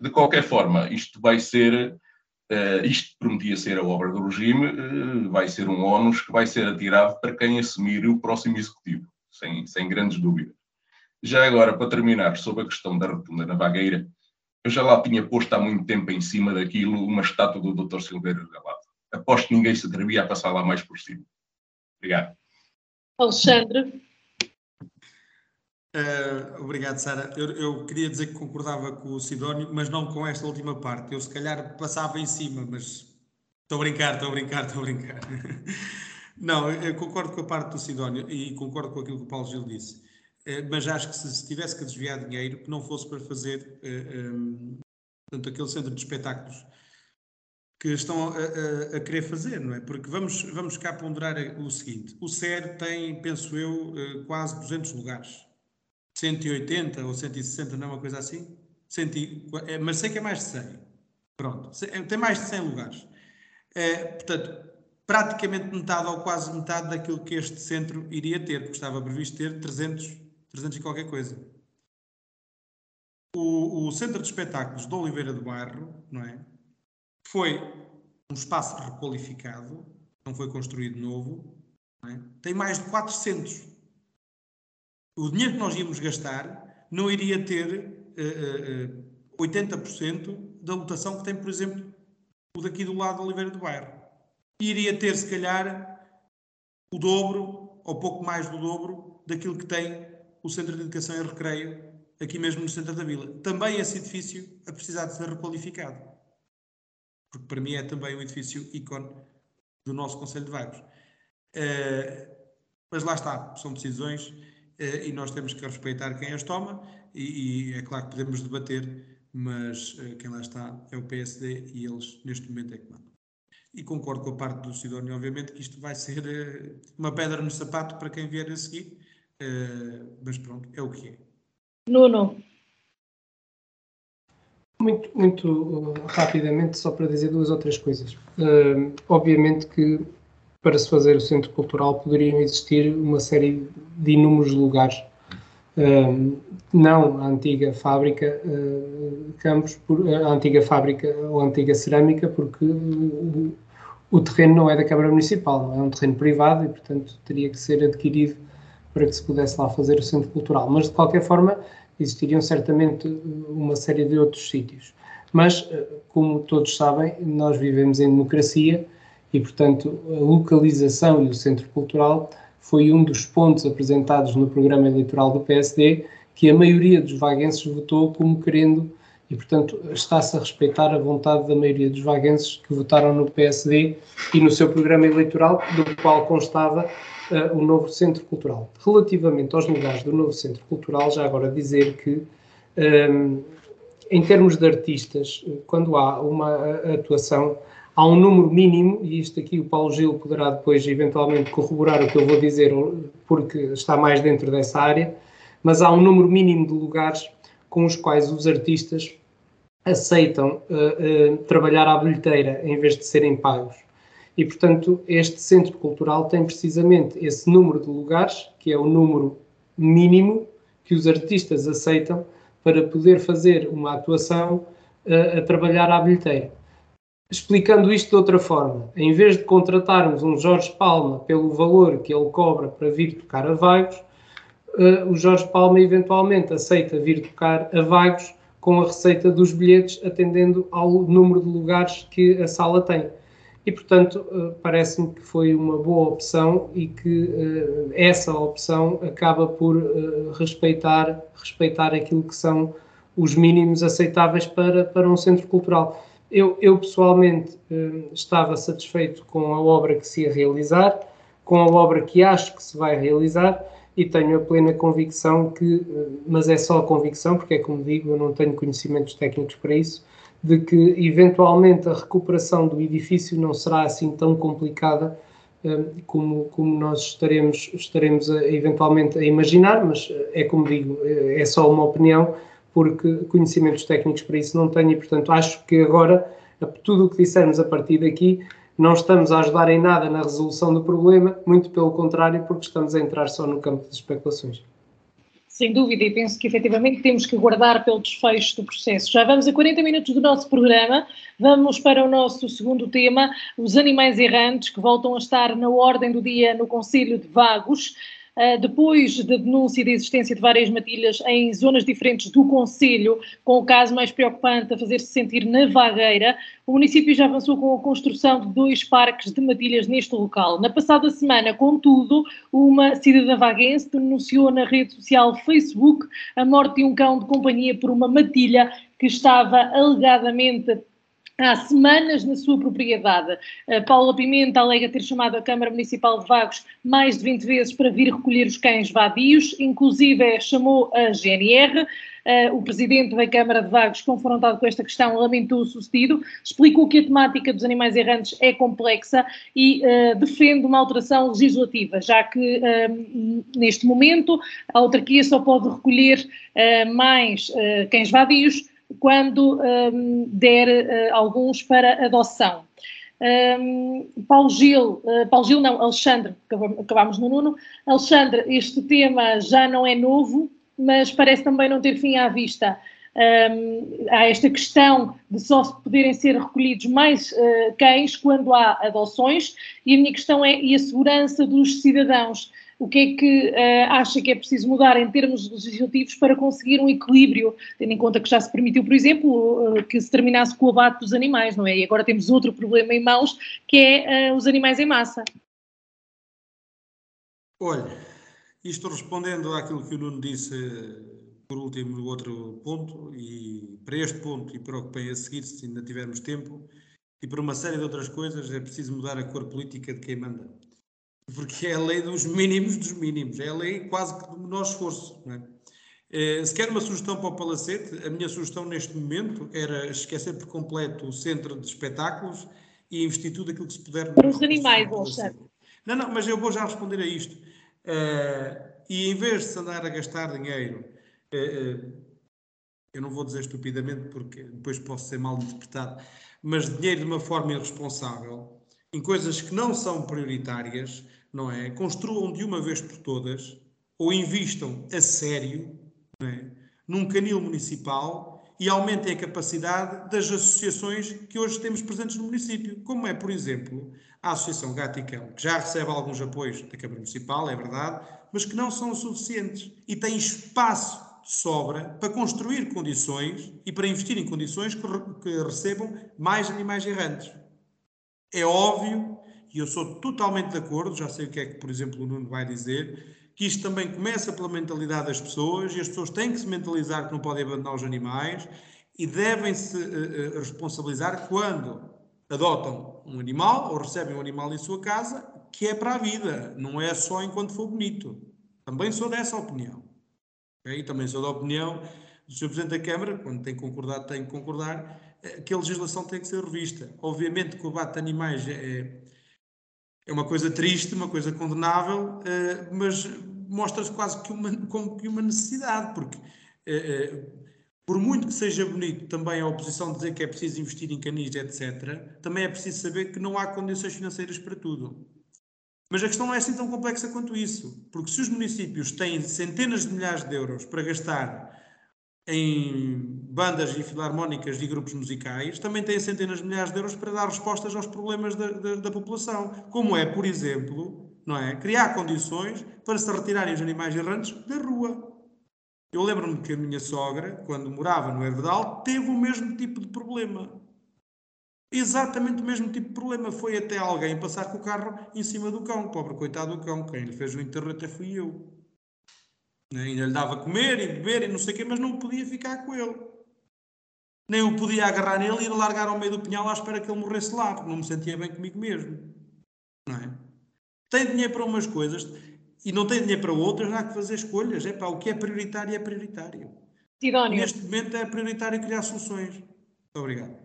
De qualquer forma, isto vai ser, uh, isto prometia ser a obra do regime, uh, vai ser um ónus que vai ser atirado para quem assumir o próximo executivo, sem, sem grandes dúvidas. Já agora, para terminar, sobre a questão da rotunda na vagueira, eu já lá tinha posto há muito tempo em cima daquilo uma estátua do Dr. Silveira Galado. Aposto que ninguém se atrevia a passar lá mais por cima. Obrigado. Alexandre. Uh, obrigado, Sara. Eu, eu, queria dizer que concordava com o Sidónio, mas não com esta última parte. Eu, se calhar, passava em cima, mas estou a brincar, estou a brincar, estou a brincar. [LAUGHS] não, eu concordo com a parte do Sidónio e concordo com aquilo que o Paulo Gil disse. Eh, mas acho que se, se, tivesse que desviar dinheiro, que não fosse para fazer um, eh, portanto, aquele centro de espetáculos que estão a, a, a, querer fazer, não é? Porque vamos, vamos cá ponderar o seguinte: o SER tem, penso eu, quase 200 lugares. 180 ou 160, não é uma coisa assim? 100, mas sei que é mais de 100. Pronto, tem mais de 100 lugares. É, portanto, praticamente metade ou quase metade daquilo que este centro iria ter, porque estava previsto ter 300 300 e qualquer coisa. O, o Centro de Espetáculos de Oliveira do Bairro, não é? Foi um espaço requalificado, não foi construído novo, é? tem mais de 400. O dinheiro que nós íamos gastar não iria ter uh, uh, 80% da lotação que tem, por exemplo, o daqui do lado de Oliveira do Bairro. Iria ter, se calhar, o dobro, ou pouco mais do dobro, daquilo que tem o Centro de Educação e Recreio, aqui mesmo no centro da vila. Também esse edifício a precisar de ser requalificado. Porque para mim é também um edifício ícone do nosso Conselho de Vagos. Uh, mas lá está, são decisões e nós temos que respeitar quem as toma e, e é claro que podemos debater, mas uh, quem lá está é o PSD e eles neste momento é que mandam. E concordo com a parte do Sidónio, obviamente, que isto vai ser uma pedra no sapato para quem vier a seguir, Uh, mas pronto, é o que é. Nuno. Muito, muito rapidamente, só para dizer duas ou três coisas. Uh, obviamente que para se fazer o centro cultural poderiam existir uma série de inúmeros lugares. não a antiga fábrica Campos, por, a antiga fábrica ou a antiga cerâmica, porque o, o terreno não é da Câmara Municipal, é um terreno privado e, portanto, teria que ser adquirido para que se pudesse lá fazer o centro cultural. Mas, de qualquer forma, existiriam certamente uma série de outros sítios. Mas, eh, como todos sabem, nós vivemos em democracia e, portanto, a localização e o centro cultural foi um dos pontos apresentados no programa eleitoral do PSD que a maioria dos vaguenses votou como querendo e, portanto, está-se a respeitar a vontade da maioria dos vaguenses que votaram no PSD e no seu programa eleitoral, do qual constava uh, o novo centro cultural. Relativamente aos lugares do novo centro cultural, já agora dizer que, um, ehm, em termos de artistas, quando há uma atuação, há um número mínimo, e isto aqui o Paulo Gil poderá depois eventualmente corroborar o que eu vou dizer, porque está mais dentro dessa área, mas há um número mínimo de lugares com os quais os artistas aceitam uh, uh, trabalhar à bilheteira em vez de serem pagos. E, portanto, este centro cultural tem precisamente esse número de lugares, que é o número mínimo que os artistas aceitam para poder fazer uma atuação uh, a trabalhar à bilheteira. Explicando isto de outra forma, em vez de contratarmos um Jorge Palma pelo valor que ele cobra para vir tocar a Vagos, uh, o Jorge Palma eventualmente aceita vir tocar a Vagos com a receita dos bilhetes, atendendo ao número de lugares que a sala tem. E, portanto, uh, parece-me que foi uma boa opção e que uh, essa opção acaba por respeitar, respeitar aquilo que são os mínimos aceitáveis para, para um centro cultural. Eu, eu pessoalmente estava satisfeito com a obra que se ia realizar, com a obra que acho que se vai realizar e tenho a plena convicção que, eh, mas é só a convicção, porque é como digo, eu não tenho conhecimentos técnicos para isso, de que eventualmente a recuperação do edifício não será assim tão complicada eh, como, como nós estaremos, estaremos a, eventualmente a imaginar, mas é como digo, é só uma opinião, porque conhecimentos técnicos para isso não tenho e, portanto, acho que agora tudo o que dissermos a partir daqui não estamos a ajudar em nada na resolução do problema, muito pelo contrário, porque estamos a entrar só no campo das especulações. Sem dúvida, e penso que efetivamente temos que guardar pelo desfecho do processo. Já vamos a 40 minutos do nosso programa, vamos para o nosso segundo tema, os animais errantes, que voltam a estar na ordem do dia no Conselho de Vagos. Uh, depois da denúncia da existência de várias matilhas em zonas diferentes do Conselho, com o caso mais preocupante a fazer-se sentir na Vagueira, o município já avançou com a construção de dois parques de matilhas neste local. Na passada semana, contudo, uma cidadã vaguense denunciou na rede social Facebook a morte de um cão de companhia por uma matilha que estava alegadamente há semanas na sua propriedade. Uh, Paula Pimenta alega ter chamado a Câmara Municipal de Vagos mais de 20 vezes para vir recolher os cães vadios, inclusive chamou a GNR. Uh, o presidente da Câmara de Vagos, confrontado com esta questão, lamentou o sucedido, explicou que a temática dos animais errantes é complexa e uh, defende uma alteração legislativa, já que neste momento a autarquia só pode recolher mais cães vadios quando um, der uh, alguns para adoção. Um, Paulo Gil, uh, Paulo Gil não, Alexandre, acabámos no Nuno. Alexandre, este tema já não é novo, mas parece também não ter fim à vista. Um, há esta questão de só poderem ser recolhidos mais uh, cães quando há adoções, e a minha questão é: e a segurança dos cidadãos? O que é que uh, acha que é preciso mudar em termos legislativos para conseguir um equilíbrio, tendo em conta que já se permitiu, por exemplo, uh, que se terminasse com o abate dos animais, não é? E agora temos outro problema em mãos, que é uh, os animais em massa. Olha, isto respondendo àquilo que o Nuno disse por último no outro ponto, e para este ponto e para o que vem a seguir, se ainda tivermos tempo, e para uma série de outras coisas, é preciso mudar a cor política de quem manda porque é a lei dos mínimos dos mínimos, é a lei quase que do menor esforço. É? Eh, se quer uma sugestão para o Palacete, a minha sugestão neste momento era esquecer por completo o centro de espetáculos e investir tudo aquilo que se puder. Para os animais, Alexandre. Não, não, mas eu vou já responder a isto. Uh, e em vez de se andar a gastar dinheiro, uh, uh, eu não vou dizer estupidamente porque depois posso ser mal interpretado, mas dinheiro de uma forma irresponsável, em coisas que não são prioritárias, não é? Construam de uma vez por todas ou invistam a sério é? num canil municipal e aumentem a capacidade das associações que hoje temos presentes no município, como é, por exemplo, a Associação Gato e Cão, que já recebe alguns apoios da Câmara Municipal, é verdade, mas que não são suficientes e tem espaço de sobra para construir condições e para investir em condições que, que recebam mais animais errantes. É óbvio e eu sou totalmente de acordo, já sei o que é que, por exemplo, o Nuno vai dizer, que isto também começa pela mentalidade das pessoas e as pessoas têm que se mentalizar que não podem abandonar os animais e devem-se uh, uh, responsabilizar quando adotam um animal ou recebem um animal em sua casa, que é para a vida, não é só enquanto for bonito. Também sou dessa opinião. Okay? Também sou da opinião do Sr. Presidente da Câmara, quando tem concordado, tem que concordar, eh, que a legislação tem que ser revista. Obviamente que o abate de animais é, é uma coisa triste, uma coisa condenável, eh, mas mostra-se quase que uma, como que uma necessidade, porque por muito que seja bonito também a oposição dizer que é preciso investir em canis, etc., também é preciso saber que não há condições financeiras para tudo. Mas a questão não é assim tão complexa quanto isso, porque se os municípios têm centenas de milhares de euros para gastar em bandas e filarmónicas e grupos musicais, também têm centenas de milhares de euros para dar respostas aos problemas da, da, da população, como é, por exemplo, não é, criar condições para se retirarem os animais errantes da rua. Eu lembro-me que a minha sogra, quando morava no Hervedal, teve o mesmo tipo de problema. Exatamente o mesmo tipo de problema. Foi até alguém passar com o carro em cima do cão. Pobre coitado do cão. Quem lhe fez o enterro até fui eu. Né? Ainda lhe dava a comer e beber e não sei o quê, mas não podia ficar com ele. Nem eu podia agarrar nele e ir largar ao meio do pinhal à espera que ele morresse lá, porque não me sentia bem comigo mesmo. Não é? Tem dinheiro para umas coisas e não tem dinheiro para outras, há que fazer escolhas. É para o que é prioritário é prioritário. Sidónio. Neste momento é prioritário criar soluções. Muito obrigado.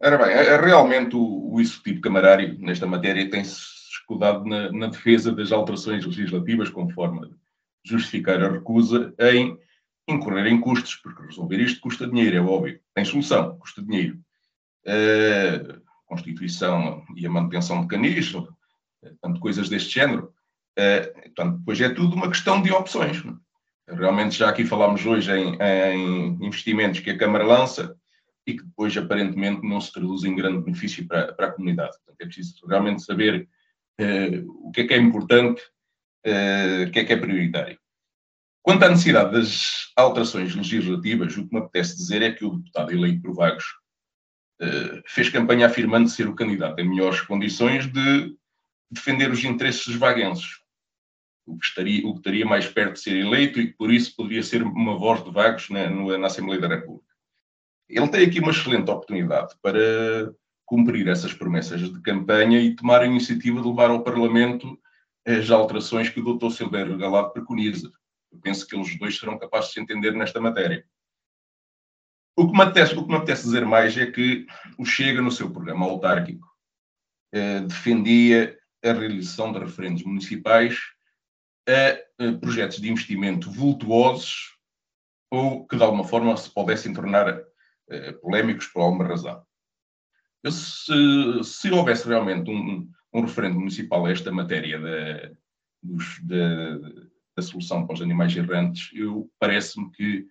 Ora bem, é, é realmente o, o executivo camarário nesta matéria tem-se escudado na, na, defesa das alterações legislativas como forma de justificar a recusa em incorrer em custos, porque resolver isto custa dinheiro, é óbvio. Tem solução, custa dinheiro. Uh, Constituição e a manutenção de canis, Portanto, coisas deste género. Uh, portanto, depois é tudo uma questão de opções. Realmente, já aqui falámos hoje em, em, investimentos que a Câmara lança e que depois, aparentemente, não se traduzem em grande benefício para, para a comunidade. Portanto, é preciso realmente saber o que é que é importante, uh, o que é que é prioritário. Quanto à necessidade das alterações legislativas, o que me apetece dizer é que o deputado eleito por Vagos uh, fez campanha afirmando ser o candidato em melhores condições de defender os interesses dos vaguenses, o que, estaria, o que estaria mais perto de ser eleito e que por isso poderia ser uma voz de vagos na, na Assembleia da República. Ele tem aqui uma excelente oportunidade para cumprir essas promessas de campanha e tomar a iniciativa de levar ao Parlamento as alterações que o Dr. Silvério Galado preconiza. Eu penso que eles dois serão capazes de se entender nesta matéria. O que, me apetece, o que me apetece dizer mais é que o Chega, no seu programa autárquico, eh, defendia a realização de referendos municipais a, projetos de investimento vultuosos ou que de alguma forma se pudessem tornar uh, polémicos por alguma razão. Se, se, houvesse realmente um, um, referendo municipal a esta matéria da, dos, da, da solução para os animais errantes, eu parece-me que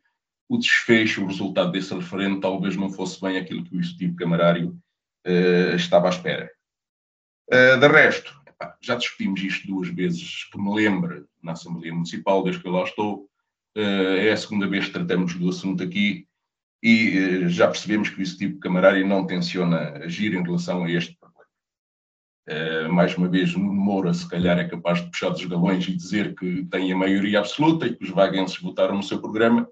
o desfecho, o resultado desse referendo, talvez não fosse bem aquilo que o Executivo Camarário uh, estava à espera. Uh, de resto, já discutimos isto duas vezes, que me lembro, na Assembleia Municipal, desde que eu lá estou. Eh, é a segunda vez que tratamos do assunto aqui e eh, já percebemos que tipo de camarário não tenciona agir em relação a este problema. Eh, mais uma vez, Nuno Moura, se calhar, é capaz de puxar dos galões e dizer que tem a maioria absoluta e que os vaguenses votaram no seu programa.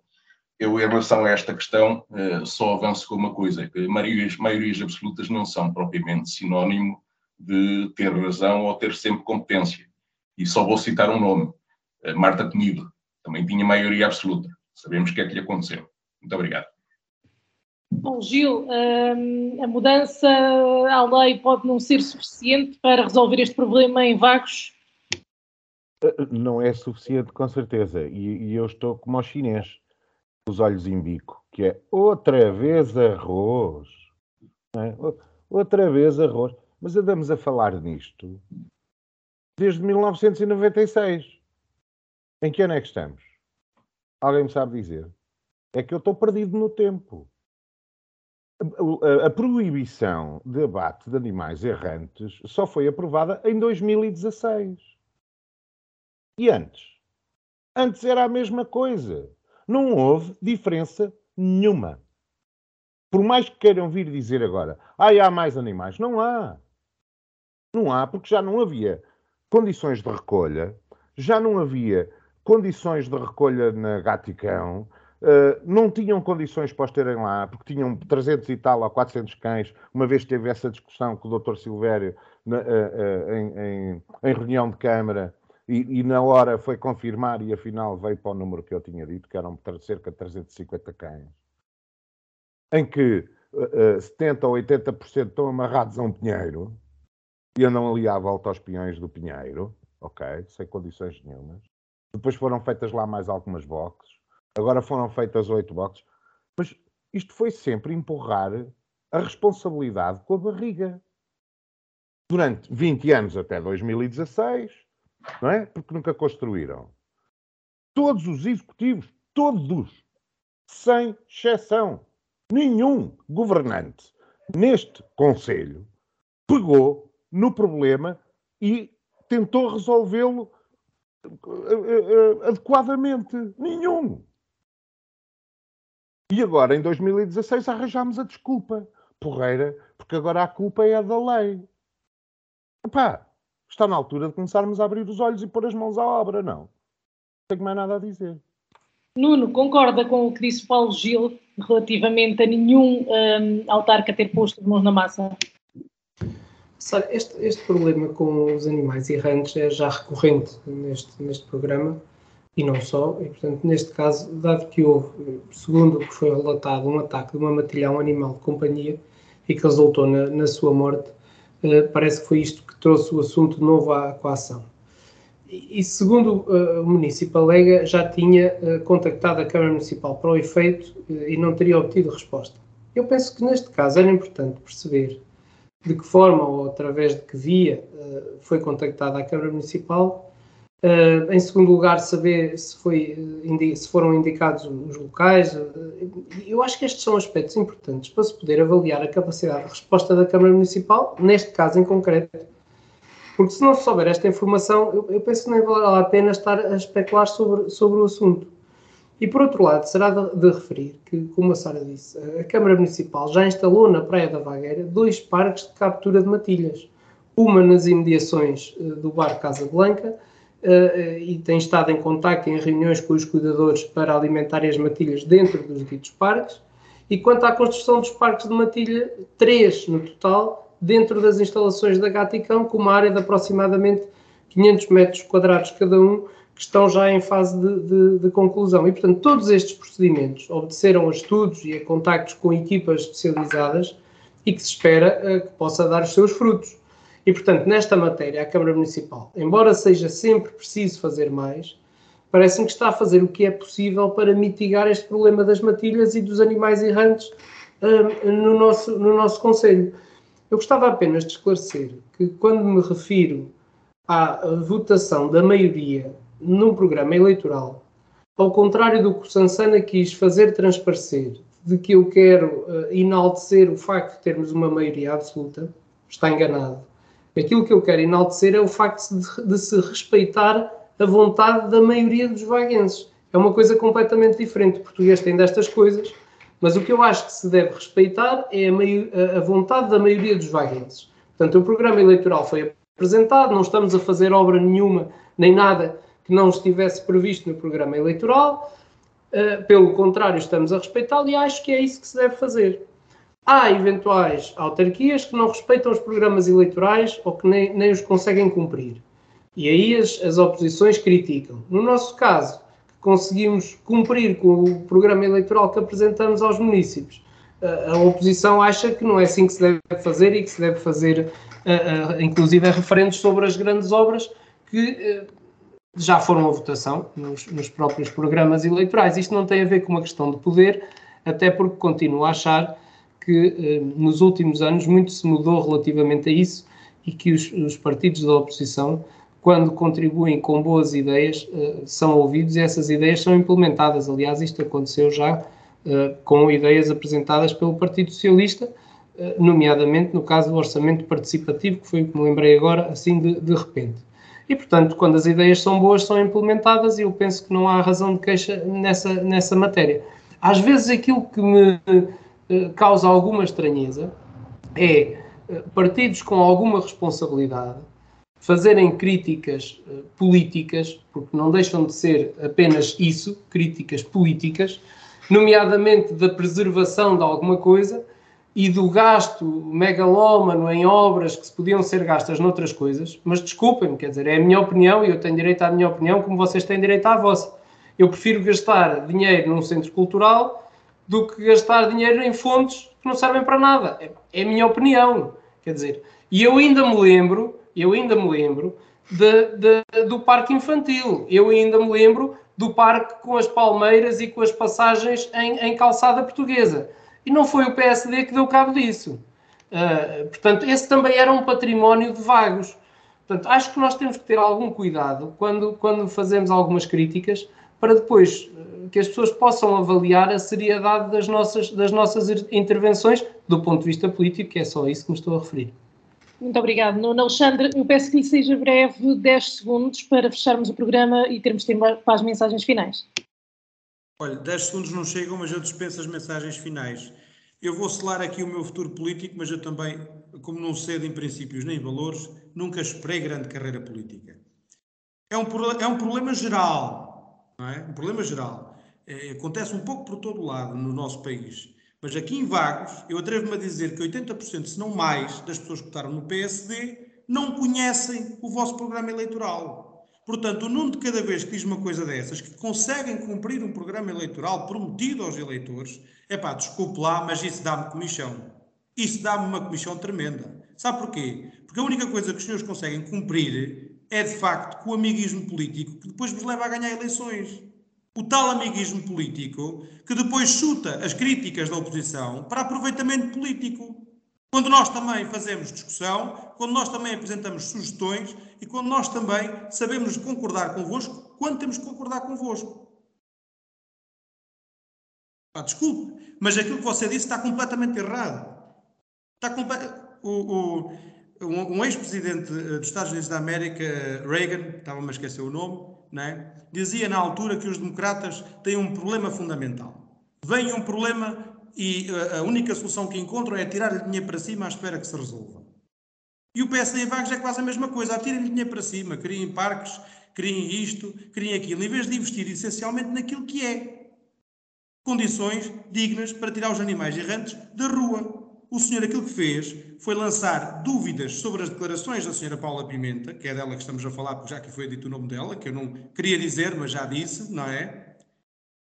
Eu, em relação a esta questão, só avanço com uma coisa, que maiorias, maiorias absolutas não são propriamente sinónimo de ter razão ou ter sempre competência. E só vou citar um nome: Marta Temido. Também tinha maioria absoluta. Sabemos o que é que lhe aconteceu. Muito obrigado. Bom, Gil, hum, a mudança à lei pode não ser suficiente para resolver este problema em vagos? Não é suficiente, com certeza. E, e eu estou como ao chinês, os olhos em bico, que é outra vez arroz. É? Outra vez arroz. Mas andamos a falar nisto desde 1996. Em que ano é que estamos? Alguém me sabe dizer? É que eu estou perdido no tempo. A, proibição de abate de animais errantes só foi aprovada em 2016. E antes? Antes era a mesma coisa. Não houve diferença nenhuma. Por mais que queiram vir dizer agora, ah, há mais animais, não há. Não há, porque já não havia condições de recolha, já não havia condições de recolha na Gaticão, uh, não tinham condições para os terem lá, porque tinham 300 e tal ou 400 cães. Uma vez teve essa discussão com o Dr. Silvério na, uh, uh, em, em, em, reunião de Câmara e, e, na hora foi confirmar e afinal veio para o número que eu tinha dito, que eram cerca de 350 cães, em que 70 ou 80% estão amarrados a um pinheiro e andam ali à volta aos pinhões do Pinheiro. ok, sem condições nenhumas. Depois foram feitas lá mais algumas boxes. Agora foram feitas oito boxes. Mas isto foi sempre empurrar a responsabilidade com a barriga. Durante 20 anos até 2016, não é? Porque nunca construíram. Todos os executivos, todos, sem exceção, nenhum governante neste Conselho pegou no problema e tentou resolvê-lo eh, eh, eh, adequadamente. Nenhum. E agora, em 2016, arranjámos a desculpa. Porreira, porque agora a culpa é da lei. Epá, está na altura de começarmos a abrir os olhos e pôr as mãos à obra, não? Não tenho mais nada a dizer. Nuno, concorda com o que disse Paulo Gil relativamente a nenhum um, autarca ter posto as mãos na massa? Sabe, este, este problema com os animais errantes é já recorrente neste, neste programa e não só, e portanto, neste caso, dado que houve, segundo o que foi relatado, um ataque de uma matilha a um animal de companhia e que resultou na, na sua morte, uh, parece que foi isto que trouxe o assunto de novo à coação. E, e segundo uh, o município alega, já tinha uh, contactado a Câmara Municipal para o efeito e não teria obtido resposta. Eu penso que neste caso era importante perceber de que forma ou através de que via foi contactada a Câmara Municipal Uh, em segundo lugar, saber se, foi, se foram indicados os locais. Uh, eu acho que estes são aspectos importantes para se poder avaliar a capacidade de resposta da Câmara Municipal, neste caso em concreto. Porque se não se souber esta informação, eu, eu penso que nem vale a pena estar a especular sobre, sobre o assunto. E por outro lado, será de, de referir que, como a Sara disse, a Câmara Municipal já instalou na Praia da Vagueira dois parques de captura de matilhas. Uma nas imediações uh, do bar Casa Blanca uh, e tem estado em contacto em reuniões com os cuidadores para alimentar as matilhas dentro dos ditos parques. E quanto à construção dos parques de matilha, três no total, dentro das instalações da Gaticão, com uma área de aproximadamente 500 metros quadrados cada um, que estão já em fase de, de, de, conclusão. E, portanto, todos estes procedimentos obedeceram a estudos e a contactos com equipas especializadas e que se espera uh, que possa dar os seus frutos. E, portanto, nesta matéria, a Câmara Municipal, embora seja sempre preciso fazer mais, parece-me que está a fazer o que é possível para mitigar este problema das matilhas e dos animais errantes uh, no, nosso, no nosso Conselho. Eu gostava apenas de esclarecer que, quando me refiro à votação da maioria num programa eleitoral, ao contrário do que o Sansana quis fazer transparecer, de que eu quero uh, enaltecer o facto de termos uma maioria absoluta, está enganado. Aquilo que eu quero enaltecer é o facto de, de se respeitar a vontade da maioria dos vaguenses. É uma coisa completamente diferente. O português tem destas coisas, mas o que eu acho que se deve respeitar é a, a vontade da maioria dos vaguenses. Portanto, o programa eleitoral foi apresentado, não estamos a fazer obra nenhuma, nem nada que não estivesse previsto no programa eleitoral. Uh, pelo contrário, estamos a respeitá-lo e acho que é isso que se deve fazer. Há eventuais autarquias que não respeitam os programas eleitorais ou que nem, nem os conseguem cumprir. E aí as, as oposições criticam. No nosso caso, conseguimos cumprir com o programa eleitoral que apresentamos aos municípios. A oposição acha que não é assim que se deve fazer e que se deve fazer, inclusive, referentes sobre as grandes obras que eh, já foram a votação nos, nos próprios programas eleitorais. Isto não tem a ver com uma questão de poder, até porque continuo a achar que eh, nos últimos anos muito se mudou relativamente a isso e que os, os partidos da oposição, quando contribuem com boas ideias, eh, são ouvidos e essas ideias são implementadas. Aliás, isto aconteceu já eh, com ideias apresentadas pelo Partido Socialista, nomeadamente no caso do orçamento participativo, que foi o que me lembrei agora, assim de, de repente. E, portanto, quando as ideias são boas, são implementadas e eu penso que não há razão de queixa nessa, nessa matéria. Às vezes aquilo que me causa alguma estranheza é eh, partidos com alguma responsabilidade fazerem críticas uh, políticas, porque não deixam de ser apenas isso, críticas políticas, nomeadamente da preservação de alguma coisa e do gasto megalómano em obras que se podiam ser gastas noutras coisas, mas desculpem-me, quer dizer, é a minha opinião e eu tenho direito à minha opinião como vocês têm direito à vossa. Eu prefiro gastar dinheiro num centro cultural do que gastar dinheiro em fontes que não servem para nada. É, é a minha opinião. Quer dizer, e eu ainda me lembro, eu ainda me lembro de, de, do parque infantil. Eu ainda me lembro do parque com as palmeiras e com as passagens em, em calçada portuguesa. E não foi o PSD que deu cabo disso. Uh, portanto, esse também era um património de vagos. Portanto, acho que nós temos que ter algum cuidado quando, quando fazemos algumas críticas para depois uh, que as pessoas possam avaliar a seriedade das nossas, das nossas intervenções do ponto de vista político, que é só isso que me estou a referir. Muito obrigado, Nuno. Alexandre, eu peço que lhe seja breve 10 segundos para fecharmos o programa e termos tempo para as mensagens finais. Olha, 10 segundos não chegam, mas eu dispenso as mensagens finais. Eu vou selar aqui o meu futuro político, mas eu também, como não cedo em princípios nem valores, nunca esperei grande carreira política. É um, é um problema geral, não é? Um problema geral. É, acontece um pouco por todo lado no nosso país. Mas aqui em Vagos, eu atrevo-me a dizer que 80%, se não mais, das pessoas que votaram no PSD não conhecem o vosso programa eleitoral. Portanto, o Nuno de cada vez que diz uma coisa dessas, que conseguem cumprir um programa eleitoral prometido aos eleitores, é pá, desculpe lá, mas isso dá-me comissão. Isso dá-me uma comissão tremenda. Sabe porquê? Porque a única coisa que os senhores conseguem cumprir é, de facto, com o amiguismo político que depois vos leva a ganhar eleições. O tal amiguismo político que depois chuta as críticas da oposição para aproveitamento político. Quando nós também fazemos discussão, quando nós também apresentamos sugestões e quando nós também sabemos concordar convosco, quando temos que concordar convosco. Ah, desculpe, mas aquilo que você disse está completamente errado. Está comple... o, o, um, ex-presidente eh, dos Estados Unidos da América, Reagan, estava-me a esquecer o nome, né, dizia na altura que os democratas têm um problema fundamental. Vem um problema e a única solução que encontram é tirar-lhe dinheiro para cima à espera que se resolva. E o PSD em Vagos é quase a mesma coisa, atirem-lhe dinheiro para cima, criem parques, criem isto, criem aquilo, em vez de investir essencialmente naquilo que é condições dignas para tirar os animais errantes da rua. O senhor aquilo que fez foi lançar dúvidas sobre as declarações da senhora Paula Pimenta, que é dela que estamos a falar, porque já que foi dito o nome dela, que eu não queria dizer, mas já disse, não é?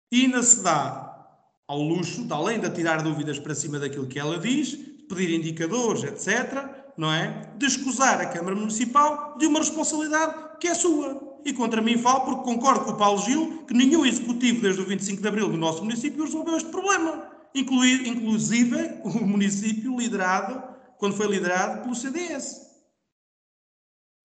E ainda se dá ao luxo, de além de tirar dúvidas para cima daquilo que ela diz, pedir indicadores, etc., não é? De escusar a Câmara Municipal de uma responsabilidade que é sua. E contra mim falo porque concordo com o Paulo Gil que nenhum executivo desde o 25 de Abril do nosso município resolveu este problema. Incluir, inclusive o município liderado, quando foi liderado pelo CDS.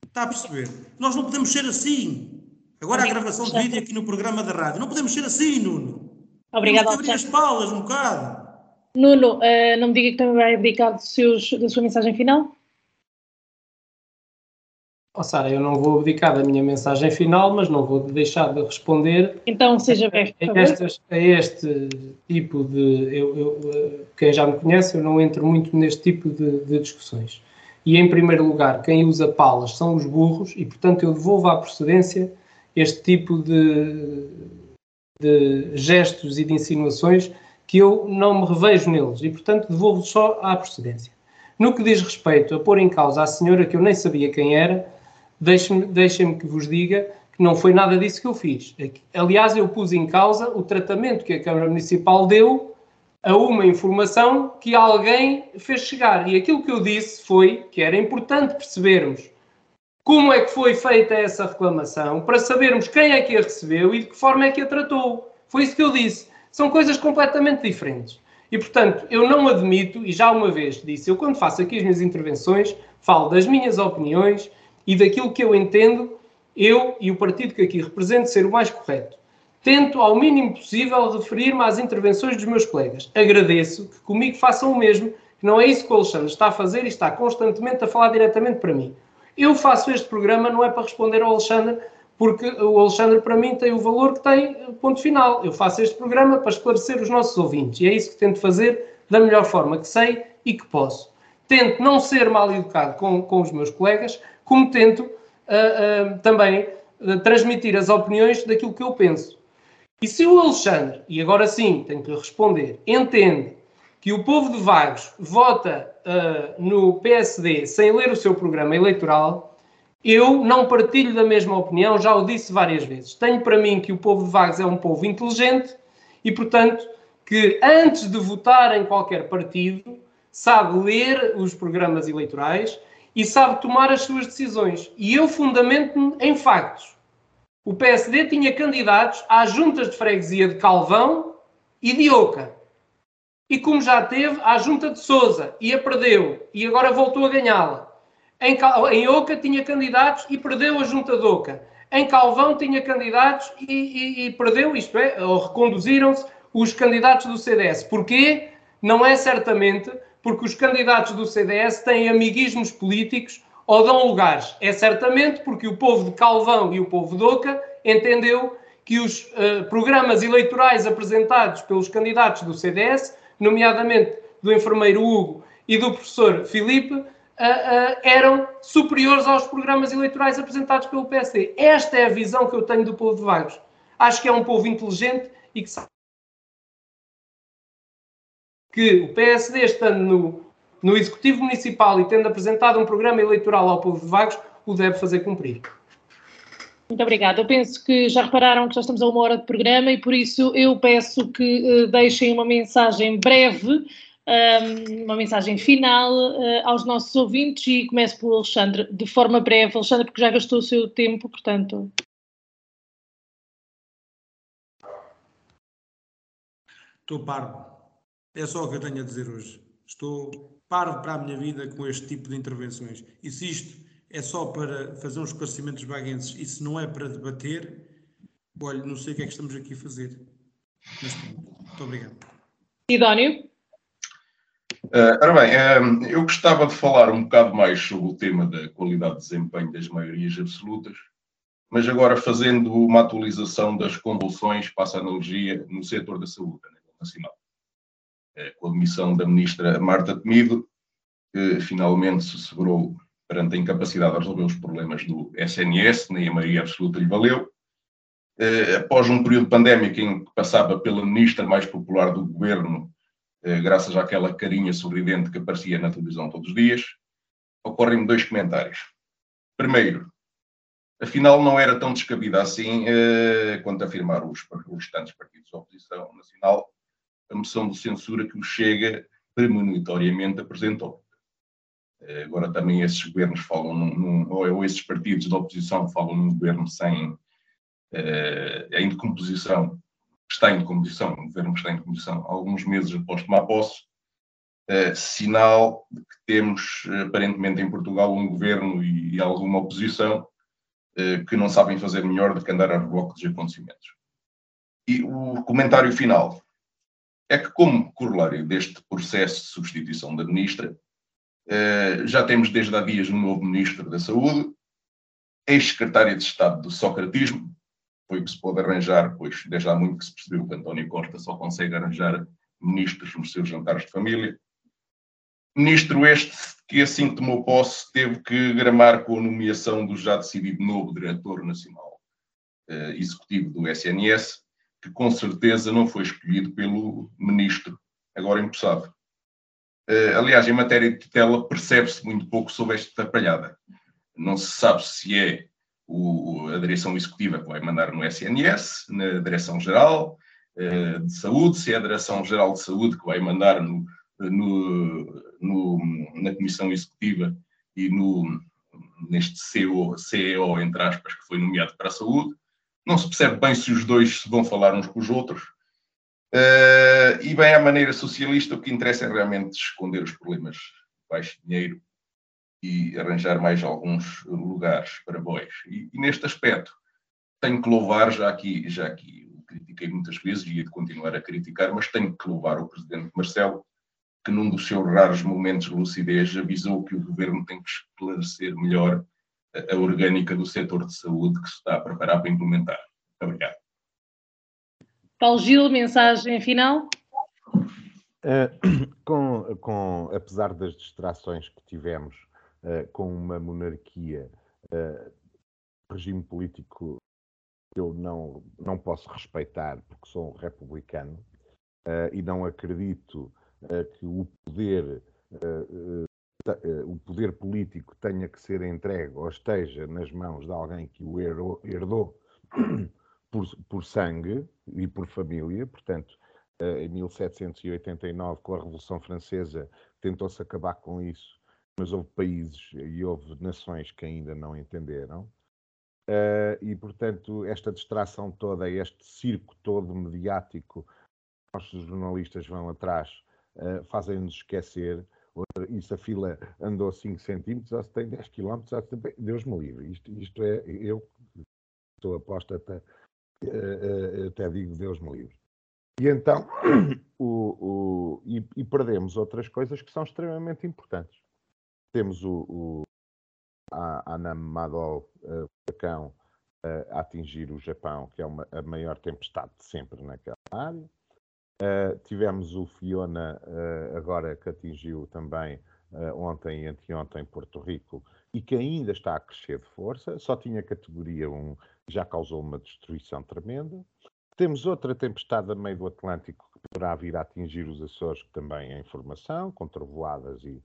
Está a perceber? Nós não podemos ser assim. Agora a gravação de vídeo aqui no programa da rádio. Não podemos ser assim, Nuno. Obrigada. Temos abrir as palas um bocado. Nuno, uh, não me diga que também vai abdicar seus, da sua mensagem final? Oh, Sara, eu não vou abdicar da minha mensagem final, mas não vou deixar de responder. Então, seja breve, a, estas, a este tipo de. Eu, eu, eh, quem já me conhece, eu não entro muito neste tipo de, de discussões. E, em primeiro lugar, quem usa palas são os burros, e, portanto, eu devolvo à procedência este tipo de, de gestos e de insinuações que eu não me revejo neles e, portanto, devolvo só à procedência. No que diz respeito a pôr em causa a senhora que eu nem sabia quem era, deixem-me deixem que vos diga que não foi nada disso que eu fiz. Aliás, eu pus em causa o tratamento que a Câmara Municipal deu a uma informação que alguém fez chegar. E aquilo que eu disse foi que era importante percebermos como é que foi feita essa reclamação, para sabermos quem é que a recebeu e de que forma é que a tratou. Foi isso que eu disse. São coisas completamente diferentes. E, portanto, eu não admito, e já uma vez disse, eu quando faço aqui as minhas intervenções, falo das minhas opiniões e daquilo que eu entendo, eu e o partido que aqui represento, ser o mais correto. Tento, ao mínimo possível, referir-me às intervenções dos meus colegas. Agradeço que comigo façam o mesmo, que não é isso que o Alexandre está a fazer e está constantemente a falar diretamente para mim. Eu faço este programa não é para responder ao Alexandre, porque o Alexandre, para mim, tem o valor que tem, ponto final. Eu faço este programa para esclarecer os nossos ouvintes e é isso que tento fazer da melhor forma que sei e que posso. Tento não ser mal educado com, com os meus colegas, como tento uh, uh, também uh, transmitir as opiniões daquilo que eu penso. E se o Alexandre, e agora sim tenho que responder, entende que o povo de Vagos vota uh, no PSD sem ler o seu programa eleitoral, eu não partilho da mesma opinião, já o disse várias vezes. Tenho para mim que o povo de Vagos é um povo inteligente e, portanto, que antes de votar em qualquer partido, sabe ler os programas eleitorais e sabe tomar as suas decisões. E eu fundamento-me em factos. O PSD tinha candidatos às juntas de freguesia de Calvão e de Oca. E como já teve, à junta de Souza e a perdeu, e agora voltou a ganhá-la. Em, em Oca tinha candidatos e perdeu a junta de Oca. Em Calvão tinha candidatos e, e, e perdeu, isto é, ou reconduziram-se os candidatos do CDS. Porquê? Não é certamente porque os candidatos do CDS têm amiguismos políticos ou dão lugares. É certamente porque o povo de Calvão e o povo de Oca entendeu que os uh, programas eleitorais apresentados pelos candidatos do CDS, nomeadamente do enfermeiro Hugo e do professor Filipe, uh, uh, eram superiores aos programas eleitorais apresentados pelo PSD. Esta é a visão que eu tenho do povo de Vagos. Acho que é um povo inteligente e que sabe que o PSD, estando no, no Executivo Municipal e tendo apresentado um programa eleitoral ao povo de Vagos, o deve fazer cumprir. Muito obrigada. Eu penso que já repararam que já estamos a uma hora de programa e por isso eu peço que uh, deixem uma mensagem breve, um, ehm, uma mensagem final uh, aos nossos ouvintes e começo pelo Alexandre, de forma breve. Alexandre, porque já gastou o seu tempo, portanto. Estou parvo. É só o que eu tenho a dizer hoje. Estou parvo para a minha vida com este tipo de intervenções. E se isto é só para fazer uns esclarecimentos vaguenses e se não é para debater, olha, não sei o que é que estamos aqui a fazer. Mas muito obrigado. Idóneo? Uh, ora bem, uh, eu gostava de falar um bocado mais sobre o tema da qualidade de desempenho das maiorias absolutas, mas agora fazendo uma atualização das convulsões, passa a analogia, no setor da saúde a nível nacional. Eh, com a demissão da ministra Marta Temido, que finalmente se segurou perante a incapacidade de resolver os problemas do SNS, nem a maioria absoluta lhe valeu. Eh, após um período pandémico em que passava pela ministra mais popular do governo, eh, graças àquela carinha sorridente que aparecia na televisão todos os dias, ocorrem-me dois comentários. Primeiro, afinal não era tão descabida assim quanto afirmaram os, os restantes partidos da oposição nacional a moção de censura que o Chega premonitoriamente apresentou. Eh, agora também esses governos falam, num, num, ou esses partidos da oposição falam num governo sem, uh, em decomposição, está em decomposição, um governo que está em decomposição, alguns meses após tomar posse, uh, sinal de que temos aparentemente em Portugal um governo e, e alguma oposição uh, que não sabem fazer melhor do que andar a reboque dos acontecimentos. E o comentário final é que, como corolário deste processo de substituição da ministra, eh, já temos desde há dias um novo ministro da Saúde, ex-secretária de Estado do Socratismo, foi o que se pôde arranjar, pois desde há muito que se percebeu que António Costa só consegue arranjar ministros nos seus jantares de família. Ministro este que, assim que tomou posse, teve que gramar com a nomeação do já decidido novo diretor nacional eh, executivo do SNS, que com certeza não foi escolhido pelo ministro agora empossado. Uh, aliás, em matéria de tutela, percebe-se muito pouco sobre esta atrapalhada. Não se sabe se é o, a direção executiva que vai mandar no SNS, na Direção-Geral uh, de Saúde, se é a Direção-Geral de Saúde que vai mandar no, no, no, na Comissão Executiva e no, neste CEO, CEO, entre aspas, que foi nomeado para a saúde, não se percebe bem se os dois se vão falar uns com os outros. Uh, e bem, à maneira socialista, o que interessa é realmente esconder os problemas baixo dinheiro e arranjar mais alguns lugares para bois. E, e, neste aspecto, tenho que louvar, já aqui, já aqui o critiquei muitas vezes e ia continuar a criticar, mas tenho que louvar o Presidente Marcelo, que num dos seus raros momentos de lucidez avisou que o Governo tem que esclarecer melhor a orgânica do setor de saúde que se está a preparar para implementar. Muito obrigado. Paulo Gil, mensagem final? Uh, [COUGHS] com, com, apesar das distrações que tivemos uh, com uma monarquia, uh, regime político que eu não, não posso respeitar porque sou um republicano e não acredito que o poder o poder político tenha que ser entregue ou esteja nas mãos de alguém que o herdou, [CLEARS THROAT] por, por, sangue e por família. Portanto, eh, em 1789, com a Revolução Francesa, tentou-se acabar com isso mas houve países e houve nações que ainda não entenderam. Uh, e, portanto, esta distração toda, este circo todo mediático, os jornalistas vão atrás, fazem-nos esquecer. Se a fila andou 5 centímetros, ou se tem 10 quilómetros, Deus me livre. Isto, isto é, eu estou aposta até, uh, até digo Deus me livre. E então, [COUGHS] o, o, e, e, perdemos outras coisas que são extremamente importantes. Temos o, o a Anam Madol, uh, a atingir o Japão, que é uma, a maior tempestade de sempre naquela área. Uh, tivemos o Fiona, uh, agora que atingiu também ontem e anteontem Porto Rico, e que ainda está a crescer de força, só tinha categoria 1, já causou uma destruição tremenda. Temos outra tempestade a meio do Atlântico que poderá vir a atingir os Açores, que também é informação, com trovoadas e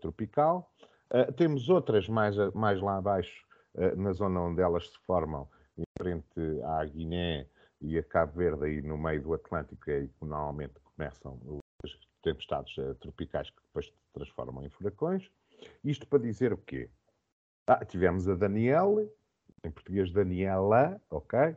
tropical. Uh, temos outras mais, mais lá abaixo, uh, na zona onde elas se formam, em frente à Guiné e a Cabo Verde, aí no meio do Atlântico, é aí que normalmente começam as tempestades uh, tropicais que depois se transformam em furacões. Isto para dizer o quê? Ah, tivemos a Daniele, em português Daniela, ok?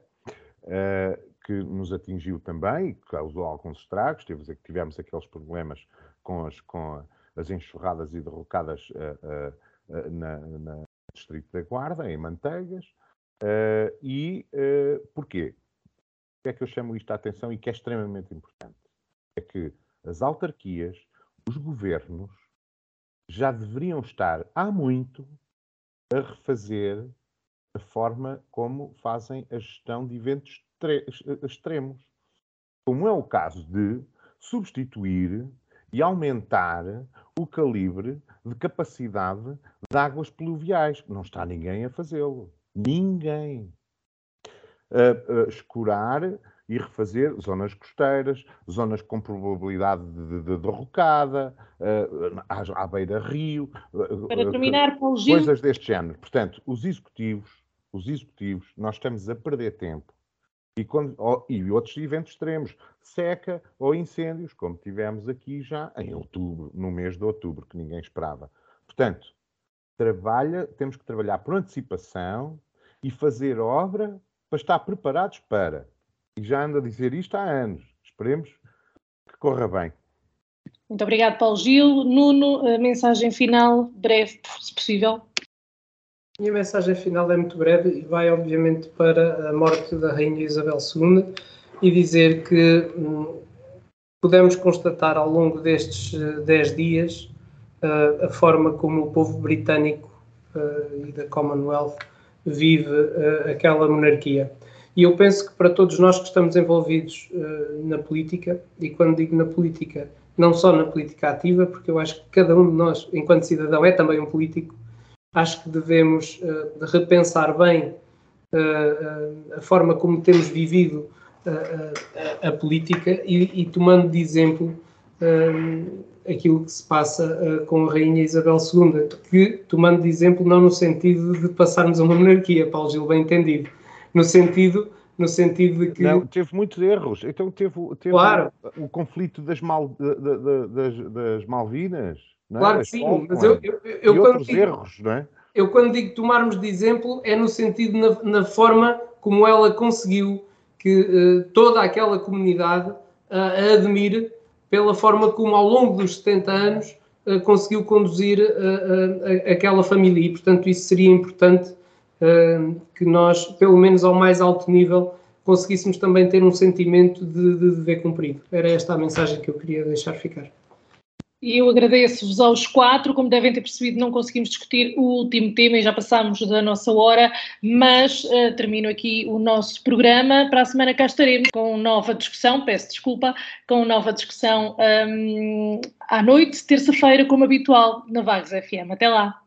que nos atingiu também, causou alguns estragos, tivemos aqueles problemas com as, com as enxurradas e derrocadas uh, uh, na, na Distrito da Guarda, em Manteigas. e porquê? É que eu chamo isto a atenção e que é extremamente importante? É que as autarquias, os governos, já deveriam estar há muito a refazer a forma como fazem a gestão de eventos extremos. Como é o caso de substituir e aumentar o calibre de capacidade de águas pluviais. Não está ninguém a fazê-lo. Ninguém. Uh, uh, escurar e refazer zonas costeiras, zonas com probabilidade de, de derrocada, uh, à, à beira-rio. Para terminar, Paulo Gil... Coisas deste género. Portanto, os executivos, os executivos, nós estamos a perder tempo e, quando, e outros eventos extremos, seca ou incêndios, como tivemos aqui já em outubro, no mês de outubro, que ninguém esperava. Portanto, trabalha, temos que trabalhar por antecipação e fazer obra para estar preparados para. E já ando a dizer isto há anos. Esperemos que corra bem. Muito obrigado, Paulo Gil. Nuno, a mensagem final, breve, se possível. Minha mensagem final é muito breve e vai, obviamente, para a morte da Rainha Isabel II e dizer que hum, pudemos constatar ao longo destes 10 uh, dias uh, a forma como o povo britânico uh, e da Commonwealth vive aquela monarquia. E eu penso que para todos nós que estamos envolvidos na política, e quando digo na política, não só na política ativa, porque eu acho que cada um de nós, enquanto cidadão, é também um político, acho que devemos uh, repensar bem uh, a forma como temos vivido a, a, política e, e, tomando de exemplo aquilo que se passa com a Rainha Isabel II, que, tomando de exemplo, não no sentido de passarmos a uma monarquia, Paulo Gil, bem entendido, no sentido no sentido de que. Não, teve muitos erros. Então teve, teve claro. o, o conflito das, Mal, das, das Malvinas. Não é? Claro que sim, mas eu, eu, eu, e outros digo, erros, não é? Eu quando digo tomarmos de exemplo é no sentido na, na forma como ela conseguiu que uh, toda aquela comunidade uh, a admire pela forma como ao longo dos 70 anos uh, conseguiu conduzir aquela família e portanto isso seria importante que nós, pelo menos ao mais alto nível, conseguíssemos também ter um sentimento de, de dever cumprido. Era esta a mensagem que eu queria deixar ficar. E eu agradeço-vos aos quatro. Como devem ter percebido, não conseguimos discutir o último tema e já passámos da nossa hora, mas uh, termino aqui o nosso programa. Para a semana cá estaremos com nova discussão, peço desculpa, com nova discussão um, à noite, terça-feira, como habitual, na Vagos FM. Até lá.